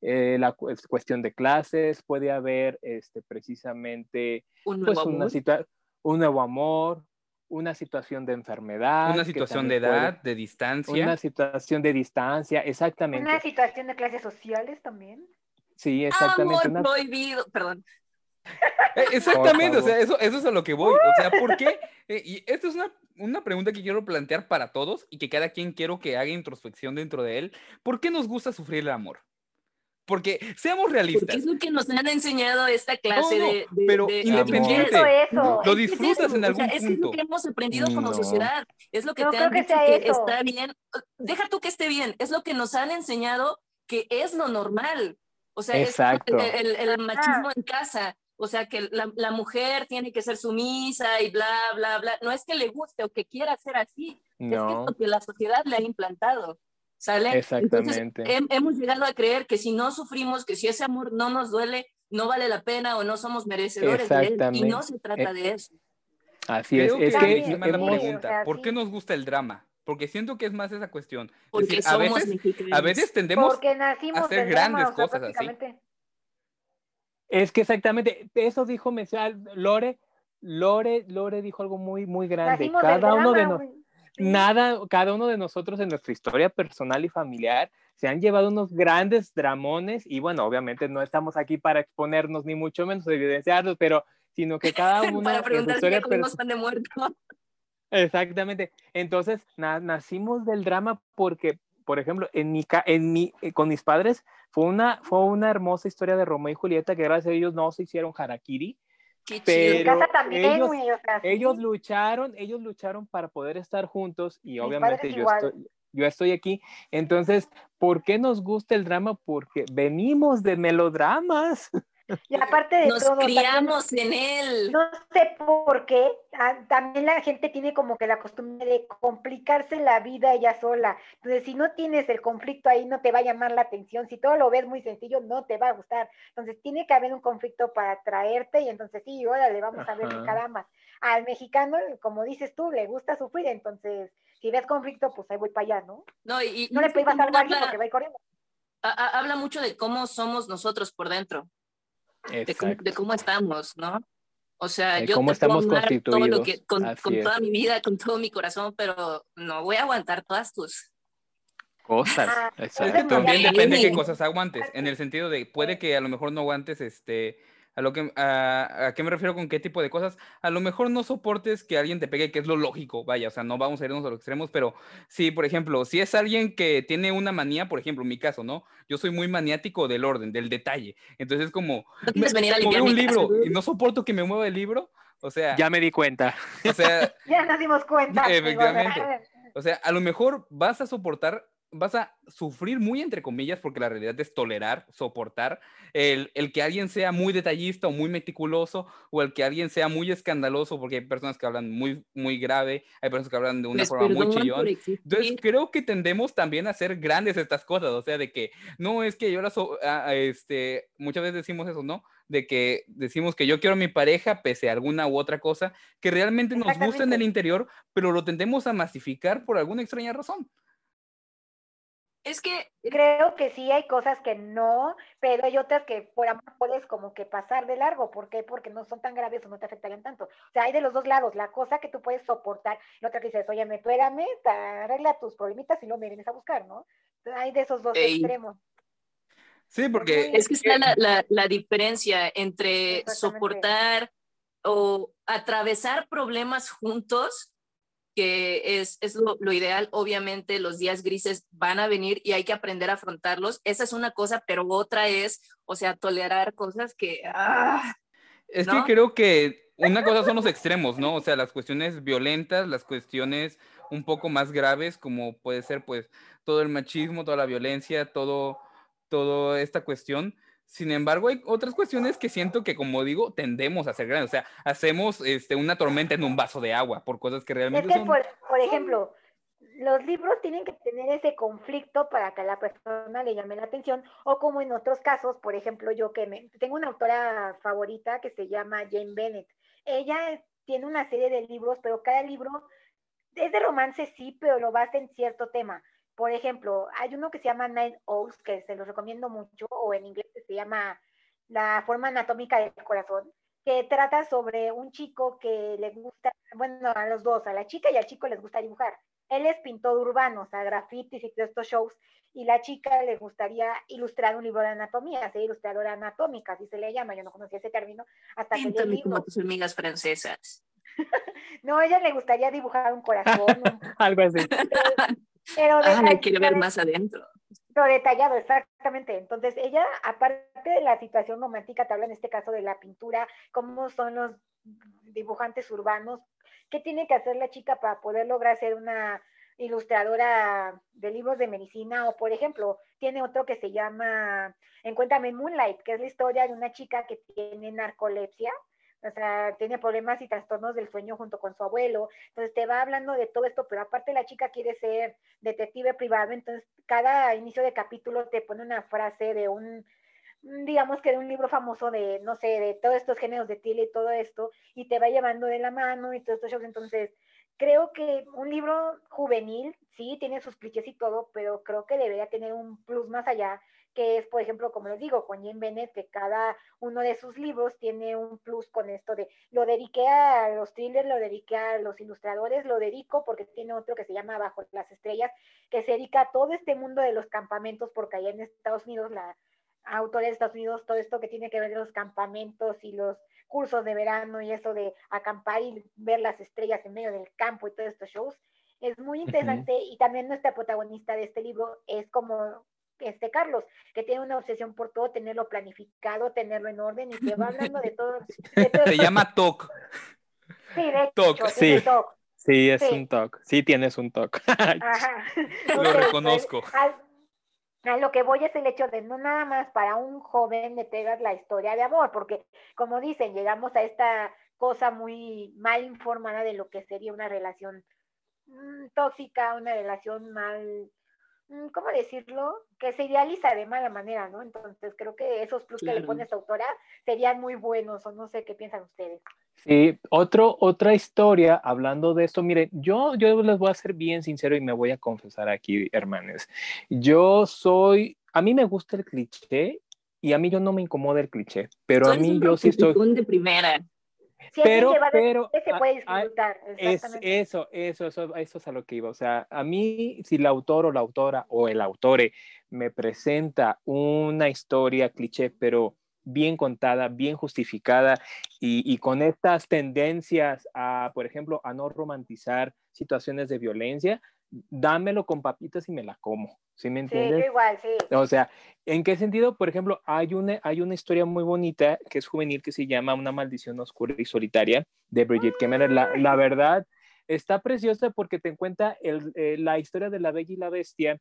eh, la cuestión de clases, puede haber este, precisamente pues, una situación un nuevo amor, una situación de enfermedad. Una situación de edad, de distancia. Una situación de distancia, exactamente. Una situación de clases sociales también. Sí, exactamente. Amor prohibido, perdón. Eh, exactamente, o sea, eso, eso es a lo que voy. O sea, ¿por qué? Eh, y esta es una, una pregunta que quiero plantear para todos y que cada quien quiero que haga introspección dentro de él. ¿Por qué nos gusta sufrir el amor? Porque seamos realistas. Porque es lo que nos han enseñado esta clase de, Pero independiente, lo disfrutas en algún punto. Es lo que hemos aprendido como sociedad. Es lo que te han dicho que, está bien. Deja tú que esté bien. Es lo que nos han enseñado que es lo normal. O sea, es el, el, machismo en casa. o sea, que la, la, mujer tiene que ser sumisa y bla, bla, bla. No es que le guste o que quiera ser así, es que es lo que la sociedad le ha implantado. ¿Sale? Exactamente. hemos llegado a creer que si no sufrimos, que si ese amor no nos duele, no vale la pena o no somos merecedores de él. Y no se trata eh, de eso. Así es. es que, pregunta, ¿por qué nos gusta el drama? Porque siento que es más esa cuestión. Porque a, veces, a veces tendemos a hacer grandes cosas así. Es que exactamente, eso dijo Lore, Lore, Lore dijo algo muy, muy grande. cada uno de nosotros nada, cada uno de nosotros en nuestra historia personal y familiar se han llevado unos grandes dramones y bueno, obviamente no estamos aquí para exponernos ni mucho menos evidenciarlos, pero sino que cada uno para preguntar si de muerto. Exactamente. Entonces, nacimos del drama porque, por ejemplo, en mi, en mi, eh, con mis padres fue una, fue una hermosa historia de Romeo y Julieta que gracias a ellos no se hicieron harakiri, pero ellos, ellos, lucharon, ellos lucharon para poder estar juntos y obviamente yo estoy, yo estoy aquí. Entonces, ¿por qué nos gusta el drama? Porque venimos de melodramas. Y aparte de Nos todo, criamos en él. No sé por qué, ah, también la gente tiene como que la costumbre de complicarse la vida ella sola. Entonces, si no tienes el conflicto ahí, no te va a llamar la atención. Si todo lo ves muy sencillo, no te va a gustar. Entonces, tiene que haber un conflicto para atraerte y entonces, sí, órale, vamos a ver caramba. Al mexicano, como dices tú, le gusta sufrir, entonces, si ves conflicto, pues ahí voy para allá, ¿no? No, y, no le puedes pasar habla, porque va corriendo. Habla mucho de cómo somos nosotros por dentro de cómo, estamos, ¿no? O sea, yo cómo estamos constituidos. con, toda mi vida, con todo mi corazón, pero no voy a aguantar todas tus cosas. Exacto. También depende de qué cosas aguantes, en el sentido de puede que a lo mejor no aguantes este a lo que a, qué me refiero con qué tipo de cosas. A lo mejor no soportes que alguien te pegue, que es lo lógico, vaya, o sea, no vamos a irnos a los extremos, pero sí, por ejemplo, si es alguien que tiene una manía, por ejemplo, en mi caso, ¿no? Yo soy muy maniático del orden, del detalle. Entonces, como no venir a un libro y no soporto que me mueva el libro, o sea, ya me di cuenta. O sea, ya nos dimos cuenta. Efectivamente. O sea, a lo mejor vas a soportar vas a sufrir muy entre comillas, porque la realidad es tolerar, soportar, el, el, que alguien sea muy detallista o muy meticuloso, o el que alguien sea muy escandaloso, porque hay personas que hablan muy, muy grave, hay personas que hablan de una forma muy chillón. Entonces creo que tendemos también a hacer grandes estas cosas, o sea, de que no es que yo las, este, muchas veces decimos eso, ¿no? de que decimos que yo quiero a mi pareja pese a alguna u otra cosa que realmente nos gusta en el interior, pero lo tendemos a masificar por alguna extraña razón. Es que creo que sí hay cosas que no, pero hay otras que por amor puedes como que pasar de largo. ¿Por qué? Porque no son tan graves o no te afectarían tanto. O sea, hay de los dos lados, la cosa que tú puedes soportar, y otra que dices, oye, me pégame, arregla tus problemitas y luego me vienes a buscar, ¿no? hay de esos dos extremos. Sí, porque... Es que está la, la, la diferencia entre soportar o atravesar problemas juntos que es, es lo, lo, ideal. Obviamente los días grises van a venir y hay que aprender a afrontarlos. Esa es una cosa, pero otra es, o sea, tolerar cosas que... ¡ah! es que creo que una cosa son los extremos, ¿no? O sea, las cuestiones violentas, las cuestiones un poco más graves, como puede ser pues todo el machismo, toda la violencia, todo, toda esta cuestión. Sin embargo, hay otras cuestiones que siento que, como digo, tendemos a ser grandes. O sea, hacemos este, una tormenta en un vaso de agua por cosas que realmente es que Por, por ejemplo, los libros tienen que tener ese conflicto para que a la persona le llame la atención, o como en otros casos, por ejemplo, yo que me, tengo una autora favorita que se llama Jane Bennett. Ella tiene una serie de libros, pero cada libro es de romance, sí, pero lo basa en cierto tema. Por ejemplo, hay uno que se llama Nine Oaks, que se los recomiendo mucho, o en inglés se llama La forma anatómica del corazón, que trata sobre un chico que le gusta, bueno, a los dos, a la chica y al chico les gusta dibujar. Él es pintor urbano, o sea, grafitis y todos estos shows, y la chica le gustaría ilustrar un libro de anatomía, ser ilustradora anatómica, así se le llama, yo no conocía ese término, hasta que leí como tus amigas francesas. no, a ella le gustaría dibujar un corazón. Algo así. Pero ah, quiere ver más adentro. Lo detallado, exactamente. Entonces, ella, aparte de la situación romántica, te habla en este caso de la pintura, cómo son los dibujantes urbanos, qué tiene que hacer la chica para poder lograr ser una ilustradora de libros de medicina, o por ejemplo, tiene otro que se llama Encuéntrame Moonlight, que es la historia de una chica que tiene narcolepsia, o sea, tiene problemas y trastornos del sueño junto con su abuelo. Entonces te va hablando de todo esto, pero aparte la chica quiere ser detective privado, entonces cada inicio de capítulo te pone una frase de un, digamos que de un libro famoso de, no sé, de todos estos géneros de tile y todo esto, y te va llevando de la mano y todos estos shows. Entonces, creo que un libro juvenil, sí, tiene sus clichés y todo, pero creo que debería tener un plus más allá, que es, por ejemplo, como les digo, con Jane Bennett, que cada uno de sus libros tiene un plus con esto de, lo dediqué a los thrillers, lo dediqué a los ilustradores, lo dedico porque tiene otro que se llama Bajo las Estrellas, que se dedica a todo este mundo de los campamentos, porque allá en Estados Unidos, la autora de Estados Unidos, todo esto que tiene que ver con los campamentos y los cursos de verano y eso de acampar y ver las estrellas en medio del campo y todos estos shows, es muy interesante y también nuestra protagonista de este libro es como este Carlos, que tiene una obsesión por todo, tenerlo planificado, tenerlo en orden y te va hablando de todo. Se llama TOC. Sí, de hecho, sí. Sí, es un TOC. Sí, tienes un TOC. Lo reconozco. a lo que voy es el hecho de no nada más para un joven le pegas la historia de amor, porque como dicen, llegamos a esta cosa muy mal informada de lo que sería una relación mm, tóxica, una relación mal ¿cómo decirlo? Que se idealiza de mala manera, ¿no? Entonces creo que esos plus que le pone esta autora serían muy buenos, o no sé qué piensan ustedes. Sí, otro, otra historia hablando de esto, miren, yo, yo les voy a ser bien sincero y me voy a confesar aquí, hermanos. Yo soy, a mí me gusta el cliché y a mí yo no me incomoda el cliché, pero a mí yo sí estoy... de primera pero, pero es eso, eso, eso, eso es a lo que iba. O sea, a mí, si el autor o la autora o el autore me presenta una historia cliché, pero bien contada, bien justificada y, y, con estas tendencias a, por ejemplo, a no romantizar situaciones de violencia, dámelo con papitas y me la como. ¿Sí me entiendes? Sí, igual, sí. O sea, ¿en qué sentido? Por ejemplo, hay una, hay una historia muy bonita que es juvenil que se llama Una maldición oscura y solitaria de Brigitte Kemmerer. La, la verdad, está preciosa porque te cuenta el, eh, la historia de la bella y la bestia,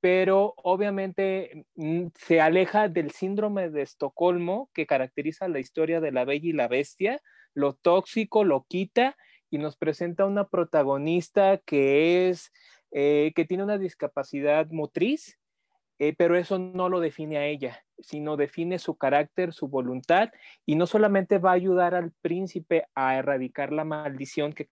pero obviamente mm, se aleja del síndrome de Estocolmo que caracteriza la historia de la bella y la bestia, lo tóxico lo quita y nos presenta una protagonista que es, eh, que tiene una discapacidad motriz, eh, pero eso no lo define a ella, sino define su carácter, su voluntad, y no solamente va a ayudar al príncipe a erradicar la maldición que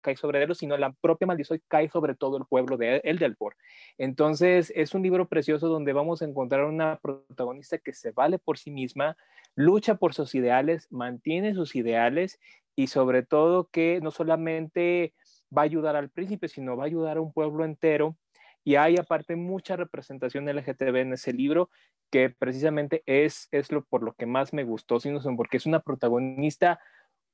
cae sobre él, sino la propia maldición cae sobre todo el pueblo de Eldelpor. Entonces, es un libro precioso donde vamos a encontrar una protagonista que se vale por sí misma, lucha por sus ideales, mantiene sus ideales y sobre todo que no solamente va a ayudar al príncipe, sino va a ayudar a un pueblo entero. Y hay aparte mucha representación LGTB en ese libro, que precisamente es, es lo por lo que más me gustó, sino porque es una protagonista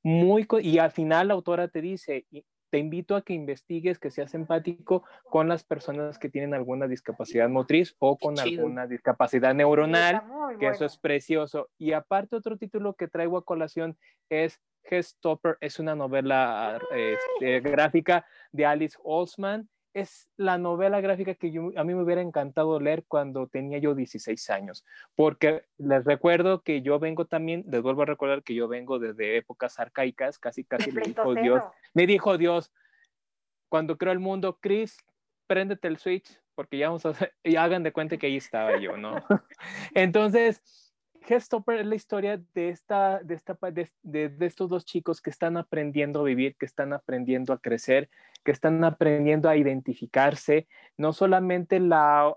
muy... Y al final la autora te dice, te invito a que investigues, que seas empático con las personas que tienen alguna discapacidad motriz o con alguna discapacidad neuronal, que eso es precioso. Y aparte otro título que traigo a colación es Stopper, es una novela este, gráfica de Alice Olsman. Es la novela gráfica que a mí me hubiera encantado leer cuando tenía yo 16 años, porque les recuerdo que yo vengo también, les vuelvo a recordar que yo vengo desde épocas arcaicas, casi casi me dijo Dios, me dijo Dios, cuando creó el mundo, Chris, préndete el switch, porque ya vamos a y hagan de cuenta que ahí estaba yo, ¿no? Entonces, Headstopper es la historia de, esta, de, esta, de, de, estos dos chicos que están aprendiendo a vivir, que están aprendiendo a crecer, que están aprendiendo a identificarse. No solamente la,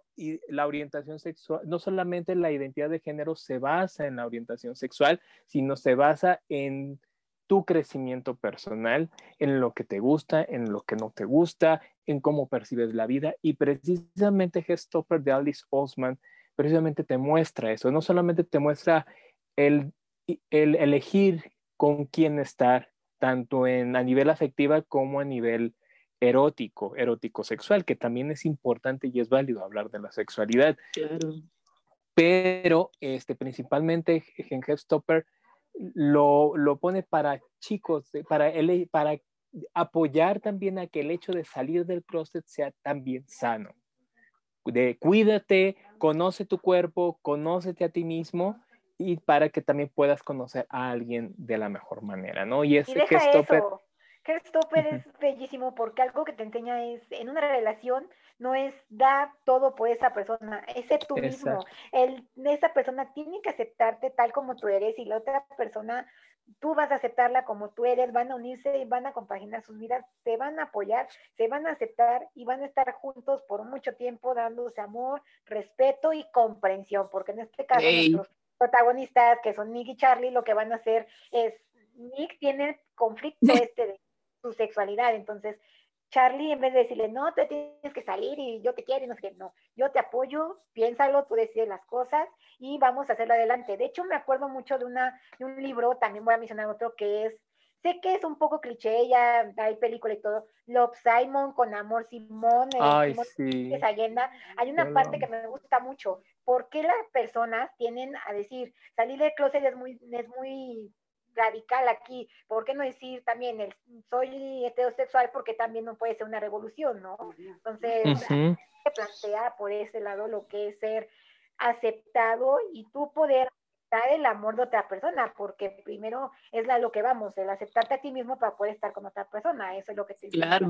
la orientación sexual, no solamente la identidad de género se basa en la orientación sexual, sino se basa en tu crecimiento personal, en lo que te gusta, en lo que no te gusta, en cómo percibes la vida. Y precisamente Headstopper de Alice Osman precisamente te muestra eso, no solamente te muestra el, el elegir con quién estar, tanto en, a nivel afectiva como a nivel erótico, erótico sexual, que también es importante y es válido hablar de la sexualidad. Claro. Pero este, principalmente en Stopper lo, lo pone para chicos, para, para apoyar también a que el hecho de salir del closet sea también sano. De cuídate, conoce tu cuerpo, conócete a ti mismo y para que también puedas conocer a alguien de la mejor manera, ¿no? Y, ese que. Que Stopper es bellísimo porque algo que te enseña es, en una relación, no es dar todo por esa persona, es ser tú mismo. El, esa persona tiene que aceptarte tal como tú eres y la otra persona tú vas a aceptarla como tú eres, van a unirse y van a compaginar sus vidas, se van a apoyar, se van a aceptar y van a estar juntos por mucho tiempo dándose amor, respeto y comprensión, porque en este caso nuestros protagonistas, que son Nick y Charlie, lo que van a hacer es, Nick tiene conflicto este de su sexualidad, entonces Charlie, en vez de decirle, no, tú tienes que salir y yo te quiero y no sé qué, no, yo te apoyo, piénsalo, tú decides las cosas y vamos a hacerlo adelante. De hecho, me acuerdo mucho de, una, de un libro, también voy a mencionar otro que es, sé que es un poco cliché, ya hay película y todo, Love Simon con Amor Simón, Ay, sí. esa agenda. Hay una parte que me gusta mucho, ¿por qué las personas tienen a decir, salir del closet es muy, es muy radical aquí. ¿Por qué no decir también el soy heterosexual? Porque también no puede ser una revolución, ¿no? Entonces, se plantea por ese lado lo que es ser aceptado y tú poder dar el amor de otra persona, porque primero es la, lo que vamos, el aceptarte a ti mismo para poder estar con otra persona, eso es lo que te Claro.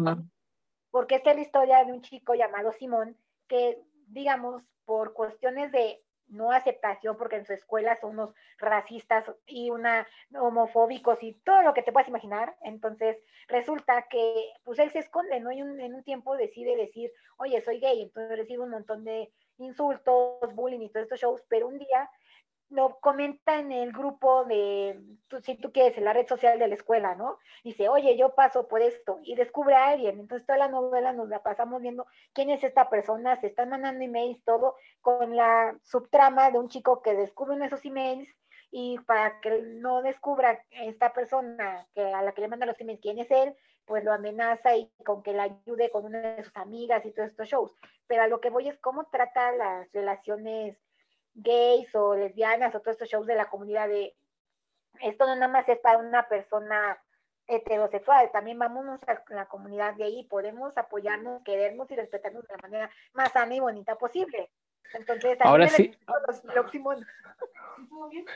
Porque esta es la historia de un chico llamado Simón que, digamos, por cuestiones de no aceptación porque en su escuela son unos racistas y una homofóbicos y todo lo que te puedas imaginar. Entonces resulta que pues él se esconde, ¿no? Y en un tiempo decide decir, oye, soy gay, entonces recibe un montón de insultos, bullying y todos estos shows, pero un día lo comenta en el grupo de, si tú quieres, en la red social de la escuela, ¿no? Dice, oye, yo paso por esto y descubre a alguien. Entonces toda la novela nos la pasamos viendo quién es esta persona, se están mandando emails, todo, con la subtrama de un chico que descubre en esos emails y para que no descubra esta persona que a la que le manda los emails quién es él, pues lo amenaza y con que la ayude con una de sus amigas y todos estos shows. Pero a lo que voy es cómo trata las relaciones gays o lesbianas o todos estos shows de la comunidad de esto no nada más es para una persona heterosexual, también vamos a la comunidad gay y podemos apoyarnos, querernos y respetarnos de la manera más sana y bonita posible. Entonces, ahora sí.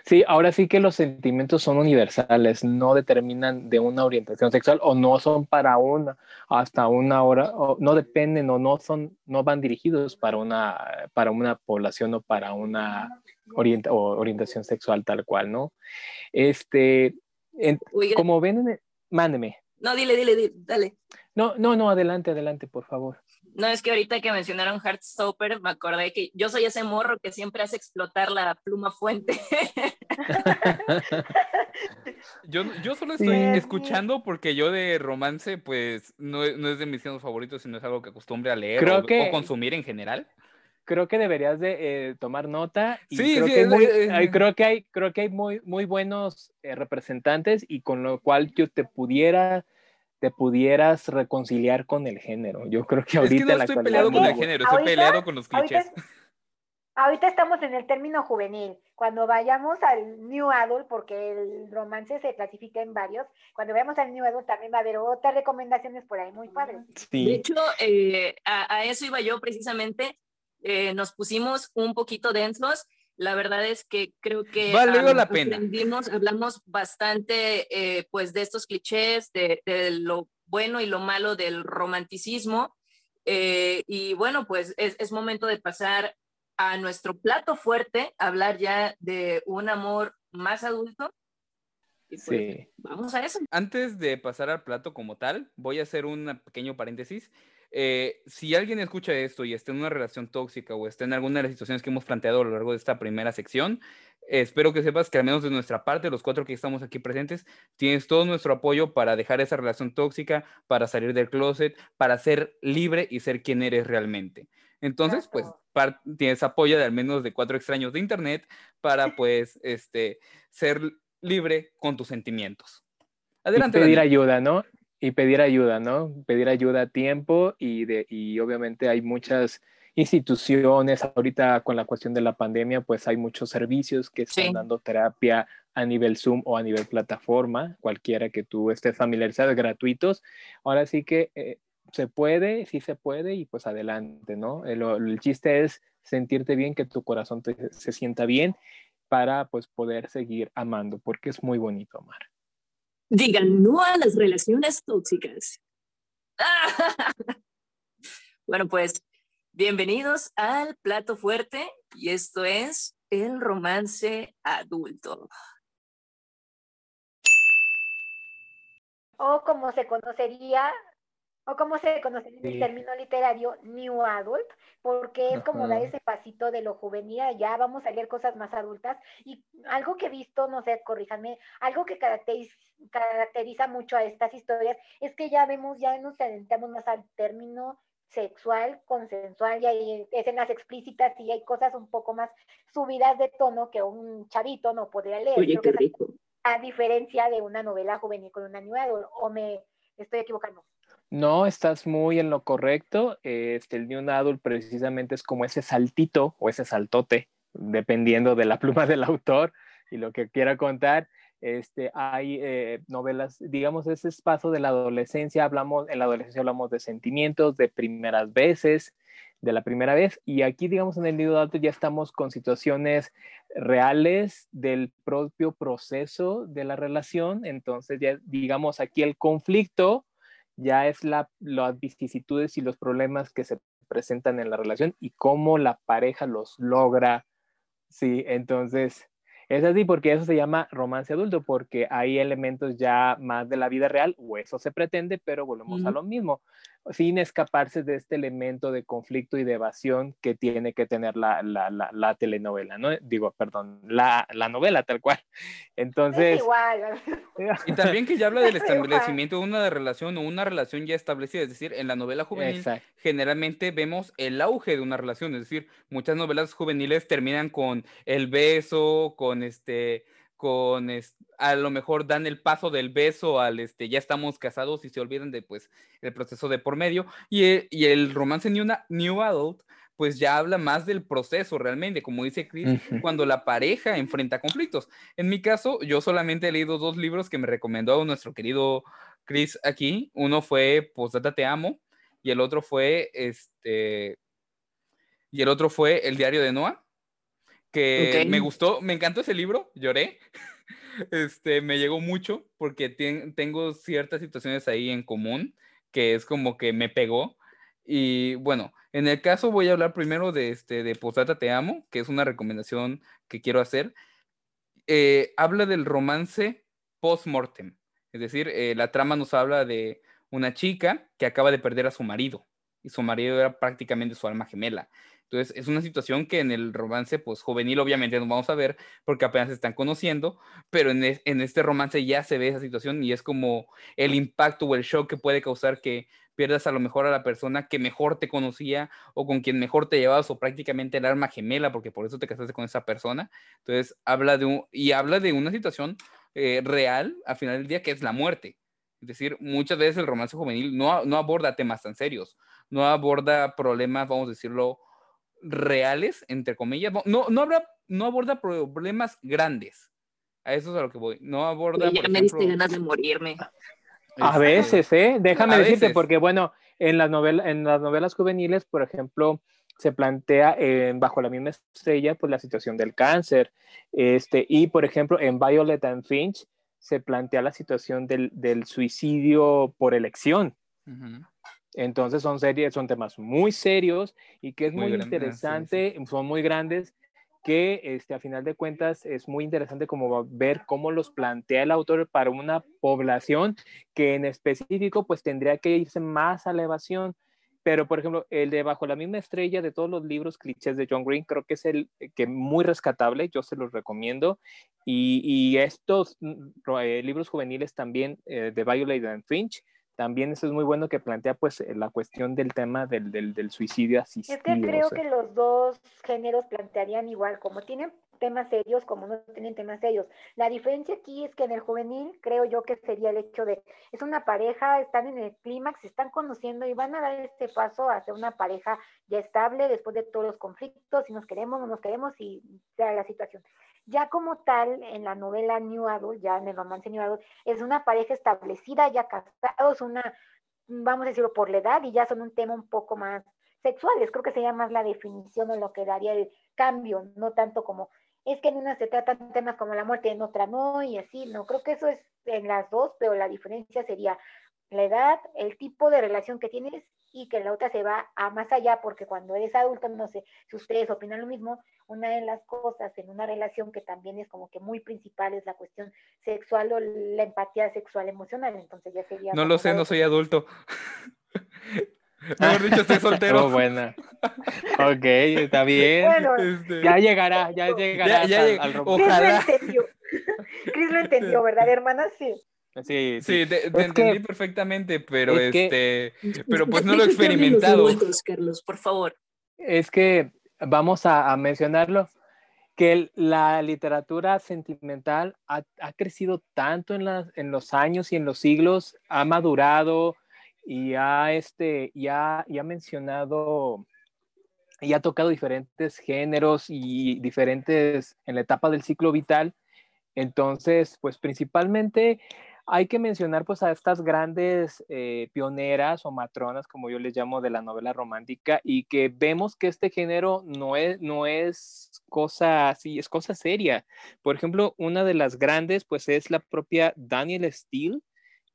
Sí, ahora sí que los sentimientos son universales, no determinan de una orientación sexual o no son para una hasta una hora, o no dependen o no son, no van dirigidos para una, para una población o para una orientación sexual tal cual, ¿no? Este, como ven, mándeme. No, dile, dile, dile, dale. No, no, no, adelante, adelante, por favor. No, es que ahorita que mencionaron Heartstopper, me acordé que yo soy ese morro que siempre hace explotar la pluma fuente. yo, yo solo estoy escuchando porque yo de romance, pues, no, no es de mis géneros favoritos, sino es algo que acostumbre a leer o, consumir en general. Creo que deberías de eh, tomar nota. Y sí, creo, que hay, creo que hay, creo que hay muy, muy buenos eh, representantes y con lo cual yo te pudiera te pudieras reconciliar con el género. Yo creo que ahorita... Es que no estoy peleado con el género, estoy peleado con los clichés. Ahorita, estamos en el término juvenil. Cuando vayamos al New Adult, porque el romance se clasifica en varios, cuando vayamos al New Adult también va a haber otras recomendaciones por ahí muy padres. De hecho, eh, a, eso iba yo precisamente. Eh, nos pusimos un poquito densos la verdad es que creo que la pena. hablamos bastante eh, pues de estos clichés, de, lo bueno y lo malo del romanticismo. Eh, y bueno, pues es, es, momento de pasar a nuestro plato fuerte, hablar ya de un amor más adulto. Y pues, sí. Vamos a eso. Antes de pasar al plato como tal, voy a hacer un pequeño paréntesis. Eh, si alguien escucha esto y está en una relación tóxica o está en alguna de las situaciones que hemos planteado a lo largo de esta primera sección, espero que sepas que al menos de nuestra parte, los cuatro que estamos aquí presentes, tienes todo nuestro apoyo para dejar esa relación tóxica, para salir del closet, para ser libre y ser quien eres realmente. Entonces, pues tienes apoyo de al menos de cuatro extraños de internet para pues este ser libre con tus sentimientos. Adelante. pedir ayuda, ¿no? Y pedir ayuda, ¿no? Pedir ayuda a tiempo y, de, y obviamente hay muchas instituciones. Ahorita con la cuestión de la pandemia, pues hay muchos servicios que están dando terapia a nivel Zoom o a nivel plataforma, cualquiera que tú estés familiarizado, gratuitos. Ahora sí que eh, se puede, sí se puede y pues adelante, ¿no? El, el chiste es sentirte bien, que tu corazón se sienta bien para pues poder seguir amando, porque es muy bonito amar. Digan no a las relaciones tóxicas. bueno, pues bienvenidos al plato fuerte y esto es el romance adulto. O como se conocería o como se conoce en el término literario, New Adult, porque es como dar ese pasito de lo juvenil, ya vamos a leer cosas más adultas. Y algo que he visto, no sé, corríjanme, algo que caracteriza, caracteriza mucho a estas historias es que ya vemos, ya nos adentramos más al término sexual, consensual, y hay escenas explícitas y hay cosas un poco más subidas de tono que un chavito no podría leer. Oye, qué rico. A diferencia de una novela juvenil con una New Adult, o me estoy equivocando. No, estás muy en lo correcto. Este, el New Adult precisamente es como ese saltito o ese saltote, dependiendo de la pluma del autor y lo que quiera contar. Este, hay eh, novelas, digamos, ese espacio de la adolescencia, hablamos, en la adolescencia hablamos de sentimientos, de primeras veces, de la primera vez, y aquí, digamos, en el New Adult ya estamos con situaciones reales del propio proceso de la relación, entonces ya, digamos, aquí el conflicto ya es la, las vicisitudes y los problemas que se presentan en la relación y cómo la pareja los logra. Sí, entonces es así porque eso se llama romance adulto, porque hay elementos ya más de la vida real, o eso se pretende, pero volvemos a lo mismo sin escaparse de este elemento de conflicto y de evasión que tiene que tener la, la, la, telenovela, ¿no? Digo, perdón, la, novela tal cual. Entonces... igual. Y también que ya habla del establecimiento de una relación o una relación ya establecida, es decir, en la novela juvenil generalmente vemos el auge de una relación, es decir, muchas novelas juveniles terminan con el beso, con este con a lo mejor dan el paso del beso al este ya estamos casados y se olvidan de pues el proceso de por medio y, e, el romance New, New Adult pues ya habla más del proceso realmente, como dice Chris, cuando la pareja enfrenta conflictos. En mi caso, yo solamente he leído dos libros que me recomendó nuestro querido Chris aquí. Uno fue Postdata Te Amo y el otro fue este y el otro fue El diario de Noah que me gustó, me encantó ese libro, lloré. Este, me llegó mucho porque tengo ciertas situaciones ahí en común que es como que me pegó. Y bueno, en el caso voy a hablar primero de, este, de Posdata Te Amo, que es una recomendación que quiero hacer. Eh, habla del romance post-mortem, es decir, eh, la trama nos habla de una chica que acaba de perder a su marido y su marido era prácticamente su alma gemela. Entonces, es una situación que en el romance, pues juvenil, obviamente no vamos a ver porque apenas se están conociendo, pero en, en, este romance ya se ve esa situación y es como el impacto o el shock que puede causar que pierdas a lo mejor a la persona que mejor te conocía o con quien mejor te llevabas o prácticamente el arma gemela, porque por eso te casaste con esa persona. Entonces, habla de un, y habla de una situación eh, real al final del día que es la muerte. Es decir, muchas veces el romance juvenil no, no aborda temas tan serios, no aborda problemas, vamos a decirlo, reales, entre comillas. No, no, habrá, no aborda problemas grandes. A eso es a lo que voy. No aborda. ya me diste ganas de morirme. A veces, ¿eh? Déjame decirte, porque bueno, en las, novelas, en las novelas juveniles, por ejemplo, se plantea bajo la misma estrella, pues la situación del cáncer. Este, y por ejemplo, en Violet and Finch se plantea la situación del, del suicidio por elección. Entonces son series, son temas muy serios y que es muy, interesante, son muy grandes, que este, a final de cuentas es muy interesante como ver cómo los plantea el autor para una población que en específico pues tendría que irse más a la evasión. Pero, por ejemplo, el de Bajo la misma estrella de todos los libros clichés de John Green, creo que es el que muy rescatable, yo se los recomiendo. Y, estos mm, eh, libros juveniles también eh, de Violet and Finch, también eso es muy bueno que plantea pues eh, la cuestión del tema del, del, del suicidio asistido. Es que creo que los dos géneros plantearían igual, como tienen temas serios como no tienen temas serios. La diferencia aquí es que en el juvenil creo yo que sería el hecho de, es una pareja, están en el clímax, se están conociendo y van a dar este paso a ser una pareja ya estable después de todos los conflictos, si nos queremos, no nos queremos y sea la situación. Ya como tal, en la novela New Adult, ya en el romance New Adult, es una pareja establecida, ya casados, una, vamos a decirlo por la edad, y ya son un tema un poco más sexuales. Creo que sería más la definición o lo que daría el cambio, no tanto como es que en una se tratan temas como la muerte, en otra no, y así, no, creo que eso es en las dos, pero la diferencia sería la edad, el tipo de relación que tienes y que la otra se va a más allá, porque cuando eres adulto, no sé si ustedes opinan lo mismo, una de las cosas en una relación que también es como que muy principal es la cuestión sexual o la empatía sexual emocional, entonces ya sería... No lo sé, no soy adulto. Mejor dicho, estoy soltero. Oh, buena. Ok, está bien. Bueno, Este, Ya llegará, ya llegará ya al, lleg- al Chris romance. lo Ojalá. entendió. Chris lo entendió, ¿verdad, hermana? Sí. Sí, sí. Sí, te, te Es que- entendí perfectamente, pero es que- este, pero pues no lo he que experimentado. adultos, Carlos, por favor. Es que vamos a, a mencionarlo, que la literatura sentimental ha, ha crecido tanto en, las- en los años y en los siglos, ha madurado y ha, este, y ha, ha mencionado y ha tocado diferentes géneros y diferentes en la etapa del ciclo vital. Entonces, pues principalmente hay que mencionar pues a estas grandes eh, pioneras o matronas, como yo les llamo, de la novela romántica y que vemos que este género no es, no es cosa así, es cosa seria. Por ejemplo, una de las grandes pues es la propia Daniel Steele,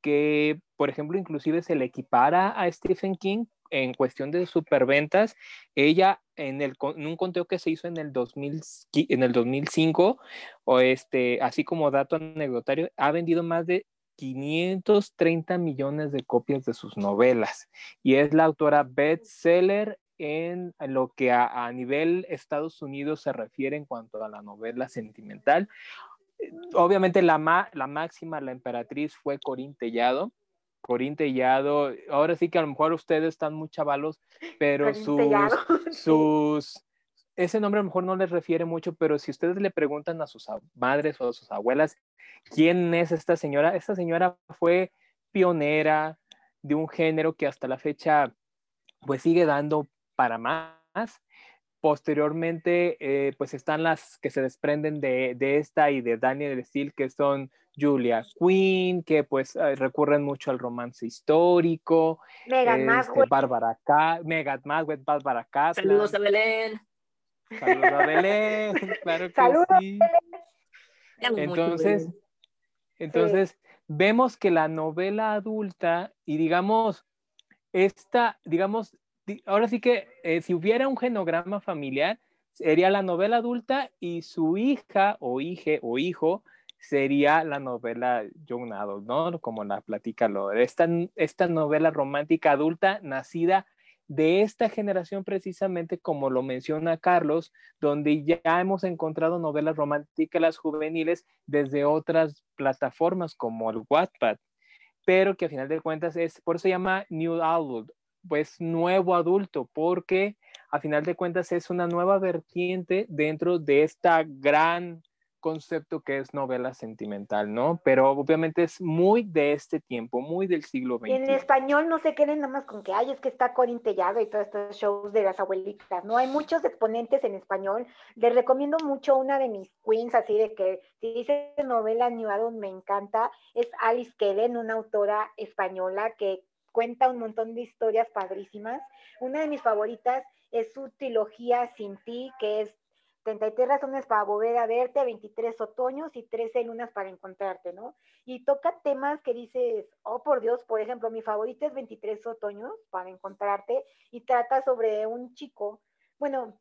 que por ejemplo inclusive se le equipara a Stephen King en cuestión de superventas. Ella en, el, en un conteo que se hizo en el, 2000, en el 2005, o este, así como dato anecdotario, ha vendido más de 530 millones de copias de sus novelas y es la autora bestseller en lo que a, a, nivel Estados Unidos se refiere en cuanto a la novela sentimental. Obviamente la, ma, la máxima, la emperatriz fue Corín Tellado. Corín Tellado, ahora sí que a lo mejor ustedes están muy chavalos, pero sus, sus, ese nombre a lo mejor no les refiere mucho, pero si ustedes le preguntan a sus madres o a sus abuelas quién es esta señora, esta señora fue pionera de un género que hasta la fecha pues sigue dando para más. Posteriormente, eh, pues están las que se desprenden de, de, esta y de Daniel Steele, que son Julia Quinn, que pues eh, recurren mucho al romance histórico. Megan este. Bárbara K. Megan Maswell, Bárbara Kaplan. Saludos a Belén. Saludos a Belén, claro que Saludos, sí. Belén. Entonces, entonces sí. vemos que la novela adulta y digamos, esta, digamos, ahora sí que eh, si hubiera un genograma familiar, sería la novela adulta y su hija o hijo sería la novela Young Adult, ¿no? Como la platica lo esta, esta novela romántica adulta nacida de esta generación precisamente como lo menciona Carlos, donde ya hemos encontrado novelas románticas juveniles desde otras plataformas como el Wattpad, pero que a final de cuentas es, por eso se llama New Adult, pues nuevo adulto, porque a final de cuentas es una nueva vertiente dentro de esta gran concepto que es novela sentimental, ¿no? Pero obviamente es muy de este tiempo, muy del siglo XX. En español no se queden nada más con que, ay, es que está Corín Tellado y todos estos shows de las abuelitas, ¿no? Hay muchos exponentes en español. Les recomiendo mucho una de mis queens, así de que si dice novela New Adult me encanta, es Alice Kellen, una autora española que cuenta un montón de historias padrísimas. Una de mis favoritas es su trilogía Sin ti, que es 33 razones para volver a verte, 23 otoños y 13 lunas para encontrarte, ¿no? Y toca temas que dices, oh por Dios, por ejemplo, mi favorita es 23 otoños para encontrarte y trata sobre un chico, bueno,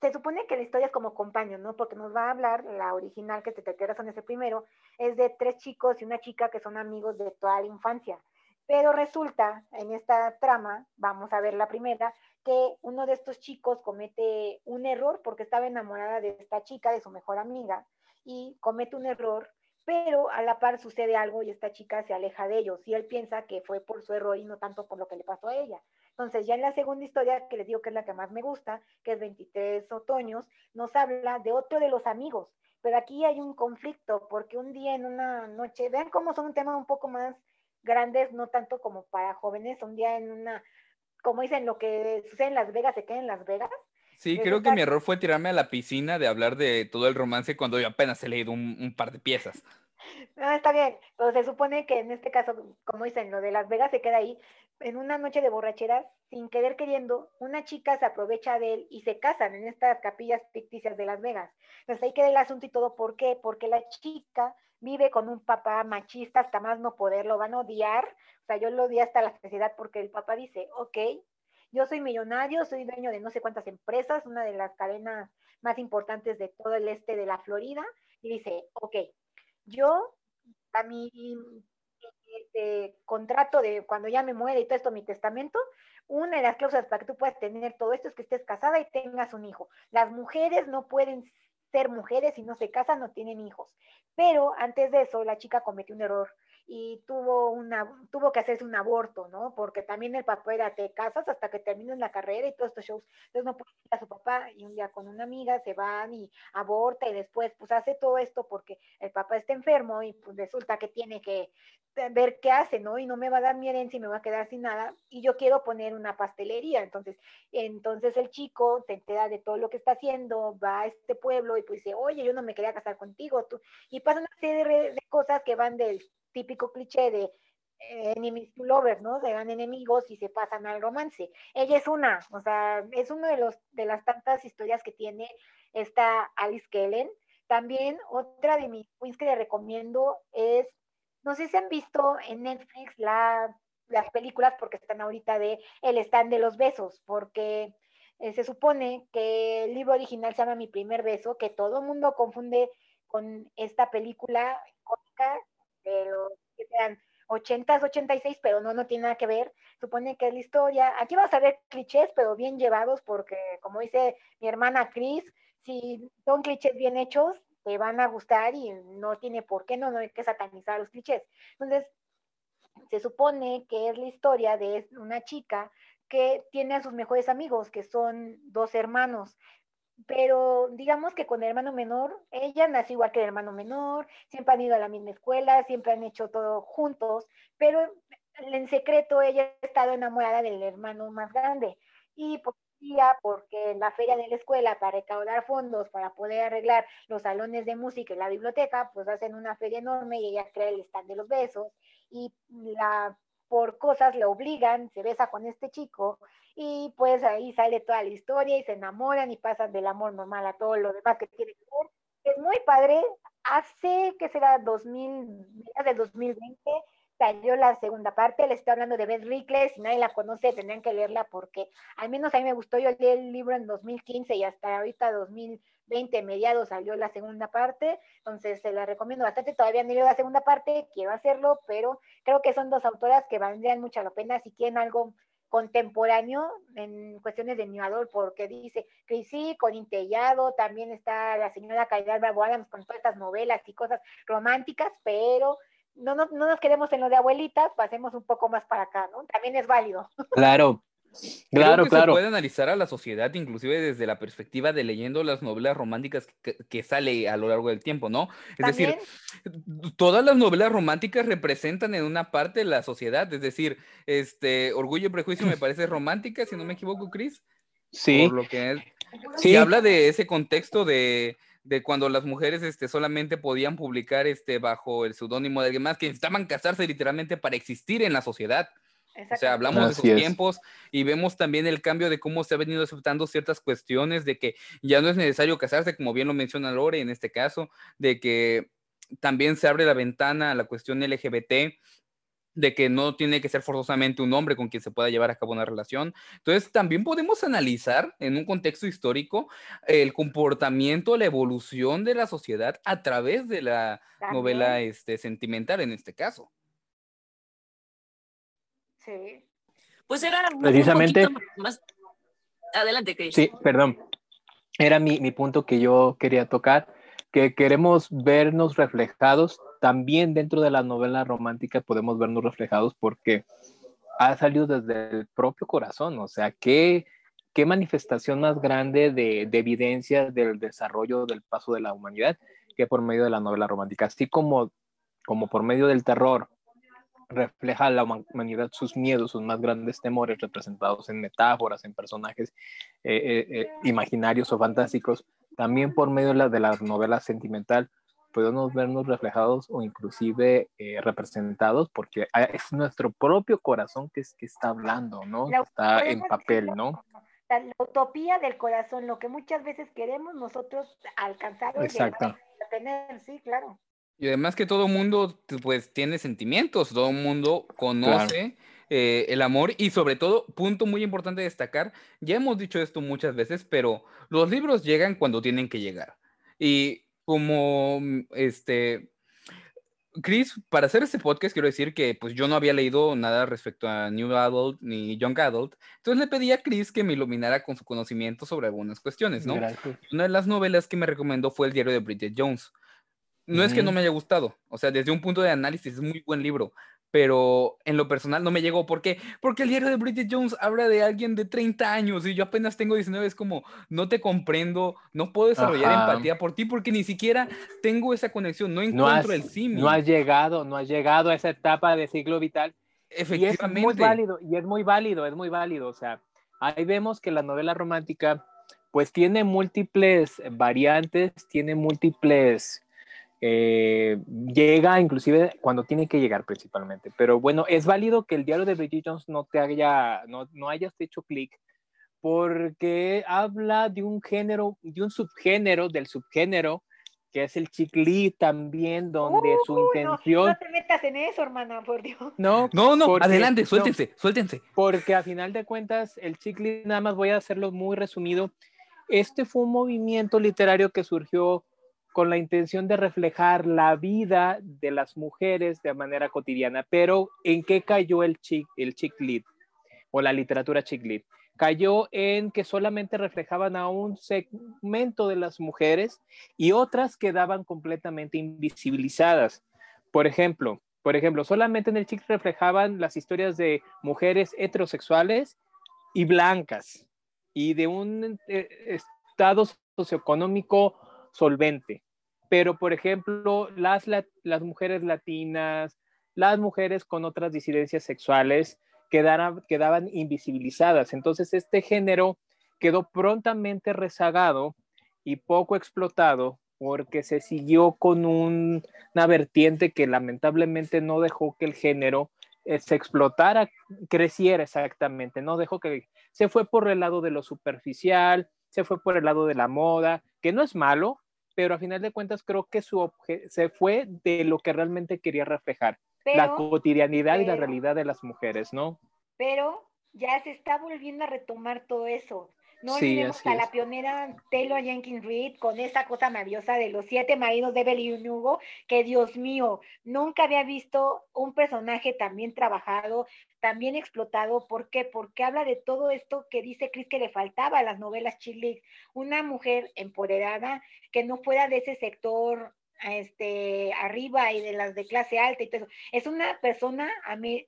se supone que la historia es como compañero, ¿no? Porque nos va a hablar, la original que te te razones el primero, es de tres chicos y una chica que son amigos de toda la infancia. Pero resulta, en esta trama, vamos a ver la primera, que uno de estos chicos comete un error porque estaba enamorada de esta chica, de su mejor amiga, y comete un error, pero a la par sucede algo y esta chica se aleja de ellos y él piensa que fue por su error y no tanto por lo que le pasó a ella. Entonces, ya en la segunda historia, que les digo que es la que más me gusta, que es 23 otoños, nos habla de otro de los amigos. Pero aquí hay un conflicto, porque un día en una noche, vean cómo son un tema un poco más grandes, no tanto como para jóvenes, un día en una, como dicen, lo que sucede en Las Vegas se queda en Las Vegas. Sí, creo que mi error fue tirarme a la piscina de hablar de todo el romance cuando yo apenas he leído un, un par de piezas. No, está bien, pero se supone que en este caso, como dicen, lo de Las Vegas se queda ahí. En una noche de borrachera, sin querer queriendo, una chica se aprovecha de él y se casan en estas capillas ficticias de Las Vegas. Entonces ahí queda el asunto y todo. ¿Por qué? Porque la chica vive con un papá machista hasta más no poder, lo van a odiar. O sea, yo lo odié hasta la sociedad porque el papá dice, ok, yo soy millonario, soy dueño de no sé cuántas empresas, una de las cadenas más importantes de todo el este de la Florida, y dice, ok, yo a mi este, contrato de cuando ya me muere y todo esto, mi testamento, una de las cláusulas para que tú puedas tener todo esto es que estés casada y tengas un hijo. Las mujeres no pueden ser mujeres si no se casan, no tienen hijos. Pero antes de eso, la chica cometió un error y tuvo, una, tuvo que hacerse un aborto, ¿no? Porque también el papá era, te casas hasta que termines la carrera y todos estos shows. Entonces no puede ir a su papá y un día con una amiga se van y aborta y después pues hace todo esto porque el papá está enfermo y pues resulta que tiene que ver qué hace, ¿no? Y no me va a dar mi herencia y me va a quedar sin nada y yo quiero poner una pastelería. Entonces, entonces el chico se entera de todo lo que está haciendo, va a este pueblo y pues dice, oye, yo no me quería casar contigo, tú. Y pasa una serie de cosas que van del típico cliché de eh, enemies to lovers, ¿no? Se dan enemigos y se pasan al romance. Ella es una, o sea, es uno de los de las tantas historias que tiene esta Alice Kellen. También otra de mis queens que le recomiendo es, no sé si han visto en Netflix la, las películas porque están ahorita de El stand de los besos, porque eh, se supone que el libro original se llama Mi primer beso, que todo el mundo confunde con esta película icónica de los que sean 80s, 86, pero no, no tiene nada que ver. Supone que es la historia. Aquí vas a ver clichés, pero bien llevados, porque como dice mi hermana Cris, si son clichés bien hechos, te van a gustar y no tiene por qué, no, no hay que satanizar los clichés. Entonces, se supone que es la historia de una chica que tiene a sus mejores amigos, que son dos hermanos, pero digamos que con el hermano menor, ella nació igual que el hermano menor, siempre han ido a la misma escuela, siempre han hecho todo juntos, pero en secreto ella ha estado enamorada del hermano más grande. Y por día, porque en la feria de la escuela, para recaudar fondos, para poder arreglar los salones de música y la biblioteca, pues hacen una feria enorme y ella crea el stand de los besos y la por cosas le obligan, se besa con este chico y pues ahí sale toda la historia y se enamoran y pasan del amor normal a todo lo demás que tiene que ver. Es muy padre. Hace, que será? 2000, del 2020, salió la segunda parte. Le estoy hablando de Beth Rickles. Si nadie la conoce, tendrían que leerla porque al menos a mí me gustó. Yo leí el libro en 2015 y hasta ahorita 2020, mediados, salió la segunda parte. Entonces, se la recomiendo bastante. Todavía no he la segunda parte, quiero hacerlo, pero creo que son dos autoras que valdrían mucho la pena si quieren algo contemporáneo en cuestiones de animador, porque dice sí, con Intellado, también está la señora Caridad Bravo Adams con todas estas novelas y cosas románticas, pero no, no, no nos quedemos en lo de abuelitas, pasemos un poco más para acá, ¿no? También es válido. Claro, Claro, Creo que claro. Se puede analizar a la sociedad, inclusive desde la perspectiva de leyendo las novelas románticas que, que sale a lo largo del tiempo, ¿no? Es También, decir, todas las novelas románticas representan en una parte la sociedad, es decir, este Orgullo y Prejuicio me parece romántica, si no me equivoco, Chris. Sí, Por lo que es. sí. Y habla de ese contexto de, de cuando las mujeres este, solamente podían publicar este, bajo el seudónimo de alguien más, que necesitaban casarse literalmente para existir en la sociedad. O sea, hablamos de es. tiempos y vemos también el cambio de cómo se ha venido aceptando ciertas cuestiones, de que ya no es necesario casarse, como bien lo menciona Lore en este caso, de que también se abre la ventana a la cuestión LGBT, de que no tiene que ser forzosamente un hombre con quien se pueda llevar a cabo una relación. Entonces, también podemos analizar en un contexto histórico el comportamiento, la evolución de la sociedad a través de la También. novela este, sentimental en este caso. Sí. Pues era un Precisamente- más. Adelante, Chris. Sí, perdón. Era mi, mi punto que yo quería tocar, que queremos vernos reflejados también dentro de la novela romántica, podemos vernos reflejados porque ha salido desde el propio corazón, o sea, qué, qué manifestación más grande de, de evidencia del desarrollo del paso de la humanidad que por medio de la novela romántica, así como, como por medio del terror refleja a la humanidad sus miedos, sus más grandes temores representados en metáforas, en personajes eh, eh, eh, imaginarios o fantásticos, también por medio de la, de la novela sentimental podemos vernos reflejados o inclusive representados porque es nuestro propio corazón que, es, que está hablando, ¿no? está en papel, ¿no? La, utopía del corazón, lo que muchas veces queremos nosotros alcanzar Exacto. tener, sí, claro. Y además que todo mundo pues tiene sentimientos, todo mundo conoce eh, el amor y sobre todo, punto muy importante destacar, ya hemos dicho esto muchas veces, pero los libros llegan cuando tienen que llegar. Y como mm, este... Chris, para hacer este podcast quiero decir que pues yo no había leído nada respecto a New Adult ni Young Adult, entonces le pedí a Chris que me iluminara con su conocimiento sobre algunas cuestiones, ¿no? Una de las novelas que me recomendó fue El diario de Bridget Jones. No es que no me haya gustado, o sea, desde un punto de análisis es muy buen libro, pero en lo personal no me llegó. ¿Por qué? Porque el diario de Bridget Jones habla de alguien de 30 años y yo apenas tengo 19, es como, no te comprendo, no puedo desarrollar empatía por ti porque ni siquiera tengo esa conexión, no encuentro el símil. No has llegado, no has llegado a esa etapa de ciclo vital. Efectivamente. Y es muy válido, y es muy válido, es muy válido. O sea, ahí vemos que la novela romántica pues tiene múltiples variantes, tiene múltiples eh, llega inclusive cuando tiene que llegar principalmente. Pero bueno, es válido que el diario de Bridget Jones no te haya, no, no hayas hecho clic porque habla de un género, de un subgénero, del subgénero, que es el chiclí también, donde su intención... No, te metas en eso, hermana, por Dios. No, no, no, adelante, suéltense, suéltense. Porque a final de cuentas, el chiclí, nada más voy a hacerlo muy resumido, este fue un movimiento literario que surgió con la intención de reflejar la vida de las mujeres de manera cotidiana. Pero ¿en qué cayó el chick, el chick lit o la literatura chick lit? Cayó en que solamente reflejaban a un segmento de las mujeres y otras quedaban completamente invisibilizadas. Por ejemplo, por ejemplo, solamente en el chick reflejaban las historias de mujeres heterosexuales y blancas y de un eh, estado socioeconómico solvente. Pero, por ejemplo, las, las mujeres latinas, las mujeres con otras disidencias sexuales quedaban invisibilizadas. Entonces, este género quedó prontamente rezagado y poco explotado porque se siguió con una vertiente que lamentablemente no dejó que el género eh, se explotara, creciera exactamente, no dejó que se fue por el lado de lo superficial, se fue por el lado de la moda, que no es malo, pero a final de cuentas creo que su se fue de lo que realmente quería reflejar, la cotidianidad y la realidad de las mujeres, ¿no? Pero ya se está volviendo a retomar todo eso. No olvidemos a la pionera Taylor Jenkins Reid con esa cosa maravillosa de los siete maridos de Evelyn Hugo, que Dios mío, nunca había visto un personaje tan bien trabajado, tan bien explotado. ¿Por qué? Porque habla de todo esto que dice Chris que le faltaba a las novelas Chile. Una mujer empoderada que no fuera de ese sector este, arriba y de las de clase alta y todo eso. Es una persona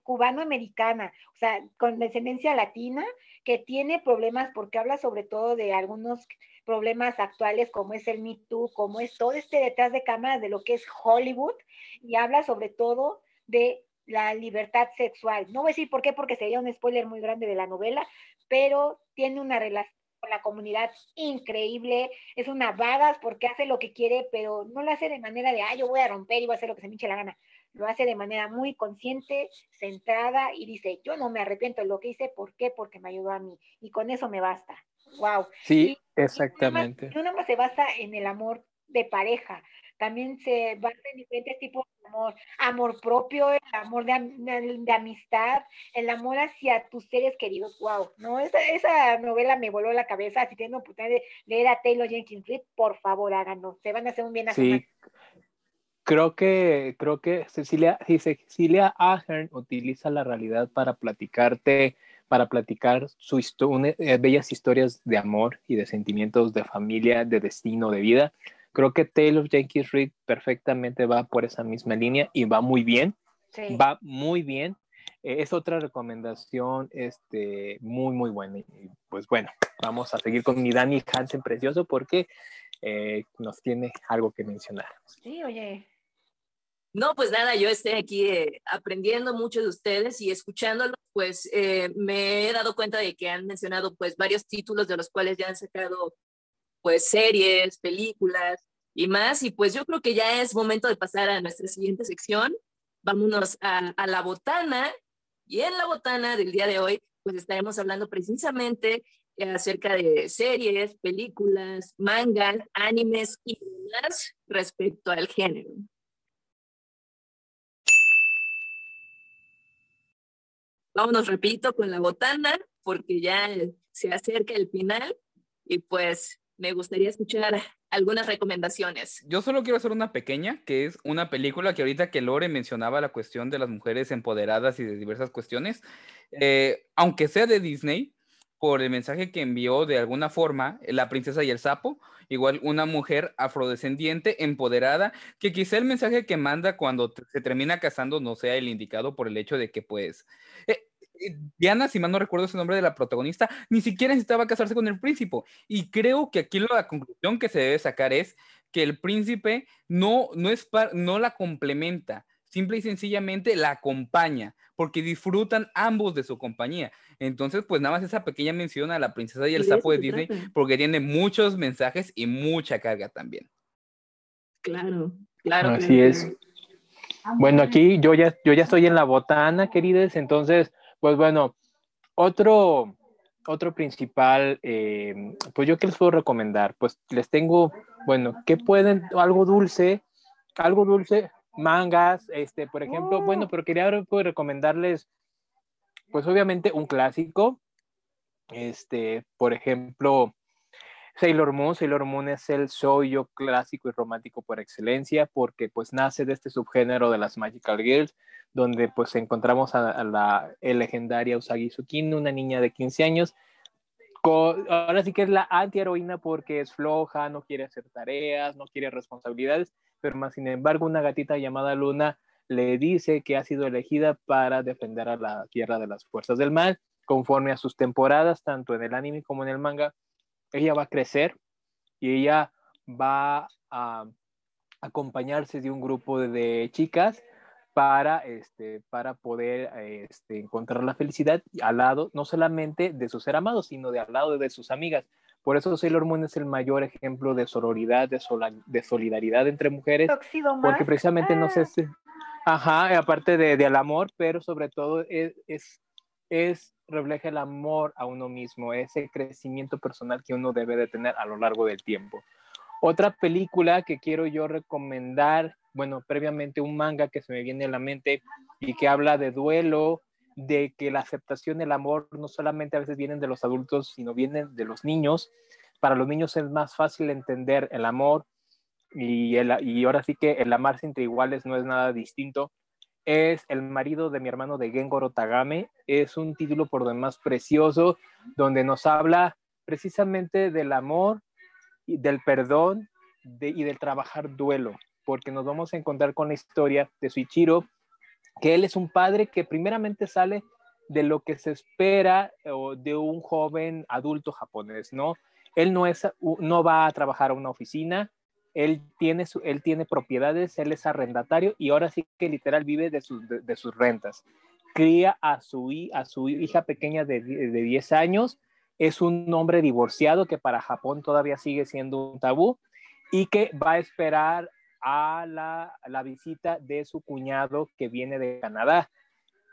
cubano-americana, o sea, con descendencia latina, que tiene problemas porque habla sobre todo de algunos problemas actuales como es el Me Too, como es todo este detrás de cámaras de lo que es Hollywood y habla sobre todo de la libertad sexual. No voy a decir por qué, porque sería un spoiler muy grande de la novela, pero tiene una relación con la comunidad increíble, es una vagas porque hace lo que quiere, pero no lo hace de manera de, ah, yo voy a romper y voy a hacer lo que se me hinche la gana. Lo hace de manera muy consciente, centrada y dice, yo no me arrepiento de lo que hice, ¿por qué? Porque me ayudó a mí. Y con eso me basta. Wow. Sí, exactamente. Y no más se basa en el amor de pareja, también se basa en diferentes tipos de amor, amor propio, el amor de, amistad, el amor hacia tus seres queridos, wow, ¿no? Esa, esa novela me voló la cabeza, si tienen oportunidad de leer a Taylor Jenkins Reid, por favor háganlo, se van a hacer un bien a sí. Creo que, creo que Cecilia, Cecilia Ahern utiliza la realidad para platicarte, para platicar su eh, bellas historias de amor y de sentimientos de familia, de destino, de vida Creo que Taylor Jenkins Reid perfectamente va por esa misma línea y va muy bien. Va muy bien. eh, es otra recomendación este, muy, muy buena. Y pues bueno, vamos a seguir con mi Dani Hansen precioso porque eh, nos tiene algo que mencionar. Sí, oye. No, pues nada, yo estoy aquí eh, aprendiendo mucho de ustedes y escuchándolos, pues me he dado cuenta de que han mencionado pues varios títulos de los cuales ya han sacado pues series, películas y más. Y pues yo creo que ya es momento de pasar a nuestra siguiente sección. Vámonos a, a la botana. Y en la botana del día de hoy, pues estaremos hablando precisamente acerca de series, películas, mangas, animes y demás respecto al género. Vámonos, repito, con la botana, porque ya se acerca el final y pues me gustaría escuchar algunas recomendaciones. Yo solo quiero hacer una pequeña, que es una película que ahorita que Lore mencionaba la cuestión de las mujeres empoderadas y de diversas cuestiones, eh, aunque sea de Disney, por el mensaje que envió de alguna forma La princesa y el sapo, igual una mujer afrodescendiente empoderada, que quizá el mensaje que manda cuando se termina casando no sea el indicado por el hecho de que pues eh, eh, Diana, si mal no recuerdo ese nombre de la protagonista, ni siquiera necesitaba casarse con el príncipe. Y creo que aquí la conclusión que se debe sacar es que el príncipe no, no, es no la complementa, simple y sencillamente la acompaña, porque disfrutan ambos de su compañía. Entonces, pues nada más esa pequeña mención a la princesa y el sapo de Disney, porque tiene muchos mensajes y mucha carga también. Claro, claro. Así es. Bueno, aquí yo ya, yo ya estoy en la botana, queridos, entonces pues bueno, otro, otro principal, eh, pues yo qué les puedo recomendar, pues les tengo, bueno, que pueden, algo dulce, algo dulce, mangas, este, por ejemplo, bueno, pero quería recomendarles, pues obviamente un clásico, este, por ejemplo, Sailor Moon, Sailor Moon es el yo clásico y romántico por excelencia porque pues nace de este subgénero de las Magical Girls, donde pues encontramos a, la legendaria Usagi Tsukino, una niña de 15 años, ahora sí que es la antiheroína porque es floja, no quiere hacer tareas, no quiere responsabilidades, más sin embargo una gatita llamada Luna le dice que ha sido elegida para defender a la Tierra de las fuerzas del mal, conforme a sus temporadas, tanto en el anime como en el manga, ella va a crecer y ella va a acompañarse de un grupo de chicas para, este, para poder este, encontrar la felicidad al lado, no solamente de su ser amado, sino de al lado de sus amigas. Por eso Sailor Moon es el mayor ejemplo de sororidad, de, de solidaridad entre mujeres, porque precisamente no sé si, ajá, aparte de, del amor, pero sobre todo es, es, es, refleja el amor a uno mismo, ese crecimiento personal que uno debe de tener a lo largo del tiempo. Otra película que quiero yo recomendar bueno, previamente un manga que se me viene a la mente y que habla de duelo, de que la aceptación el amor no solamente a veces vienen de los adultos, sino vienen de los niños. Para los niños es más fácil entender el amor y, el, y ahora sí que el amarse entre iguales no es nada distinto. Es El marido de mi hermano de Gengoro Tagame. Es un título por demás precioso donde nos habla precisamente del amor y del perdón y del trabajar duelo porque nos vamos a encontrar con la historia de Suichiro, que él es un padre que primeramente sale de lo que se espera de un joven adulto japonés, ¿no? Él no, es, no va a trabajar a una oficina, él tiene, su, él tiene propiedades, él es arrendatario y ahora sí que literal vive de sus, de, sus rentas. Cría a su, a su hija pequeña de, de 10 años, es un hombre divorciado que para Japón todavía sigue siendo un tabú y que va a esperar a la, visita de su cuñado que viene de Canadá,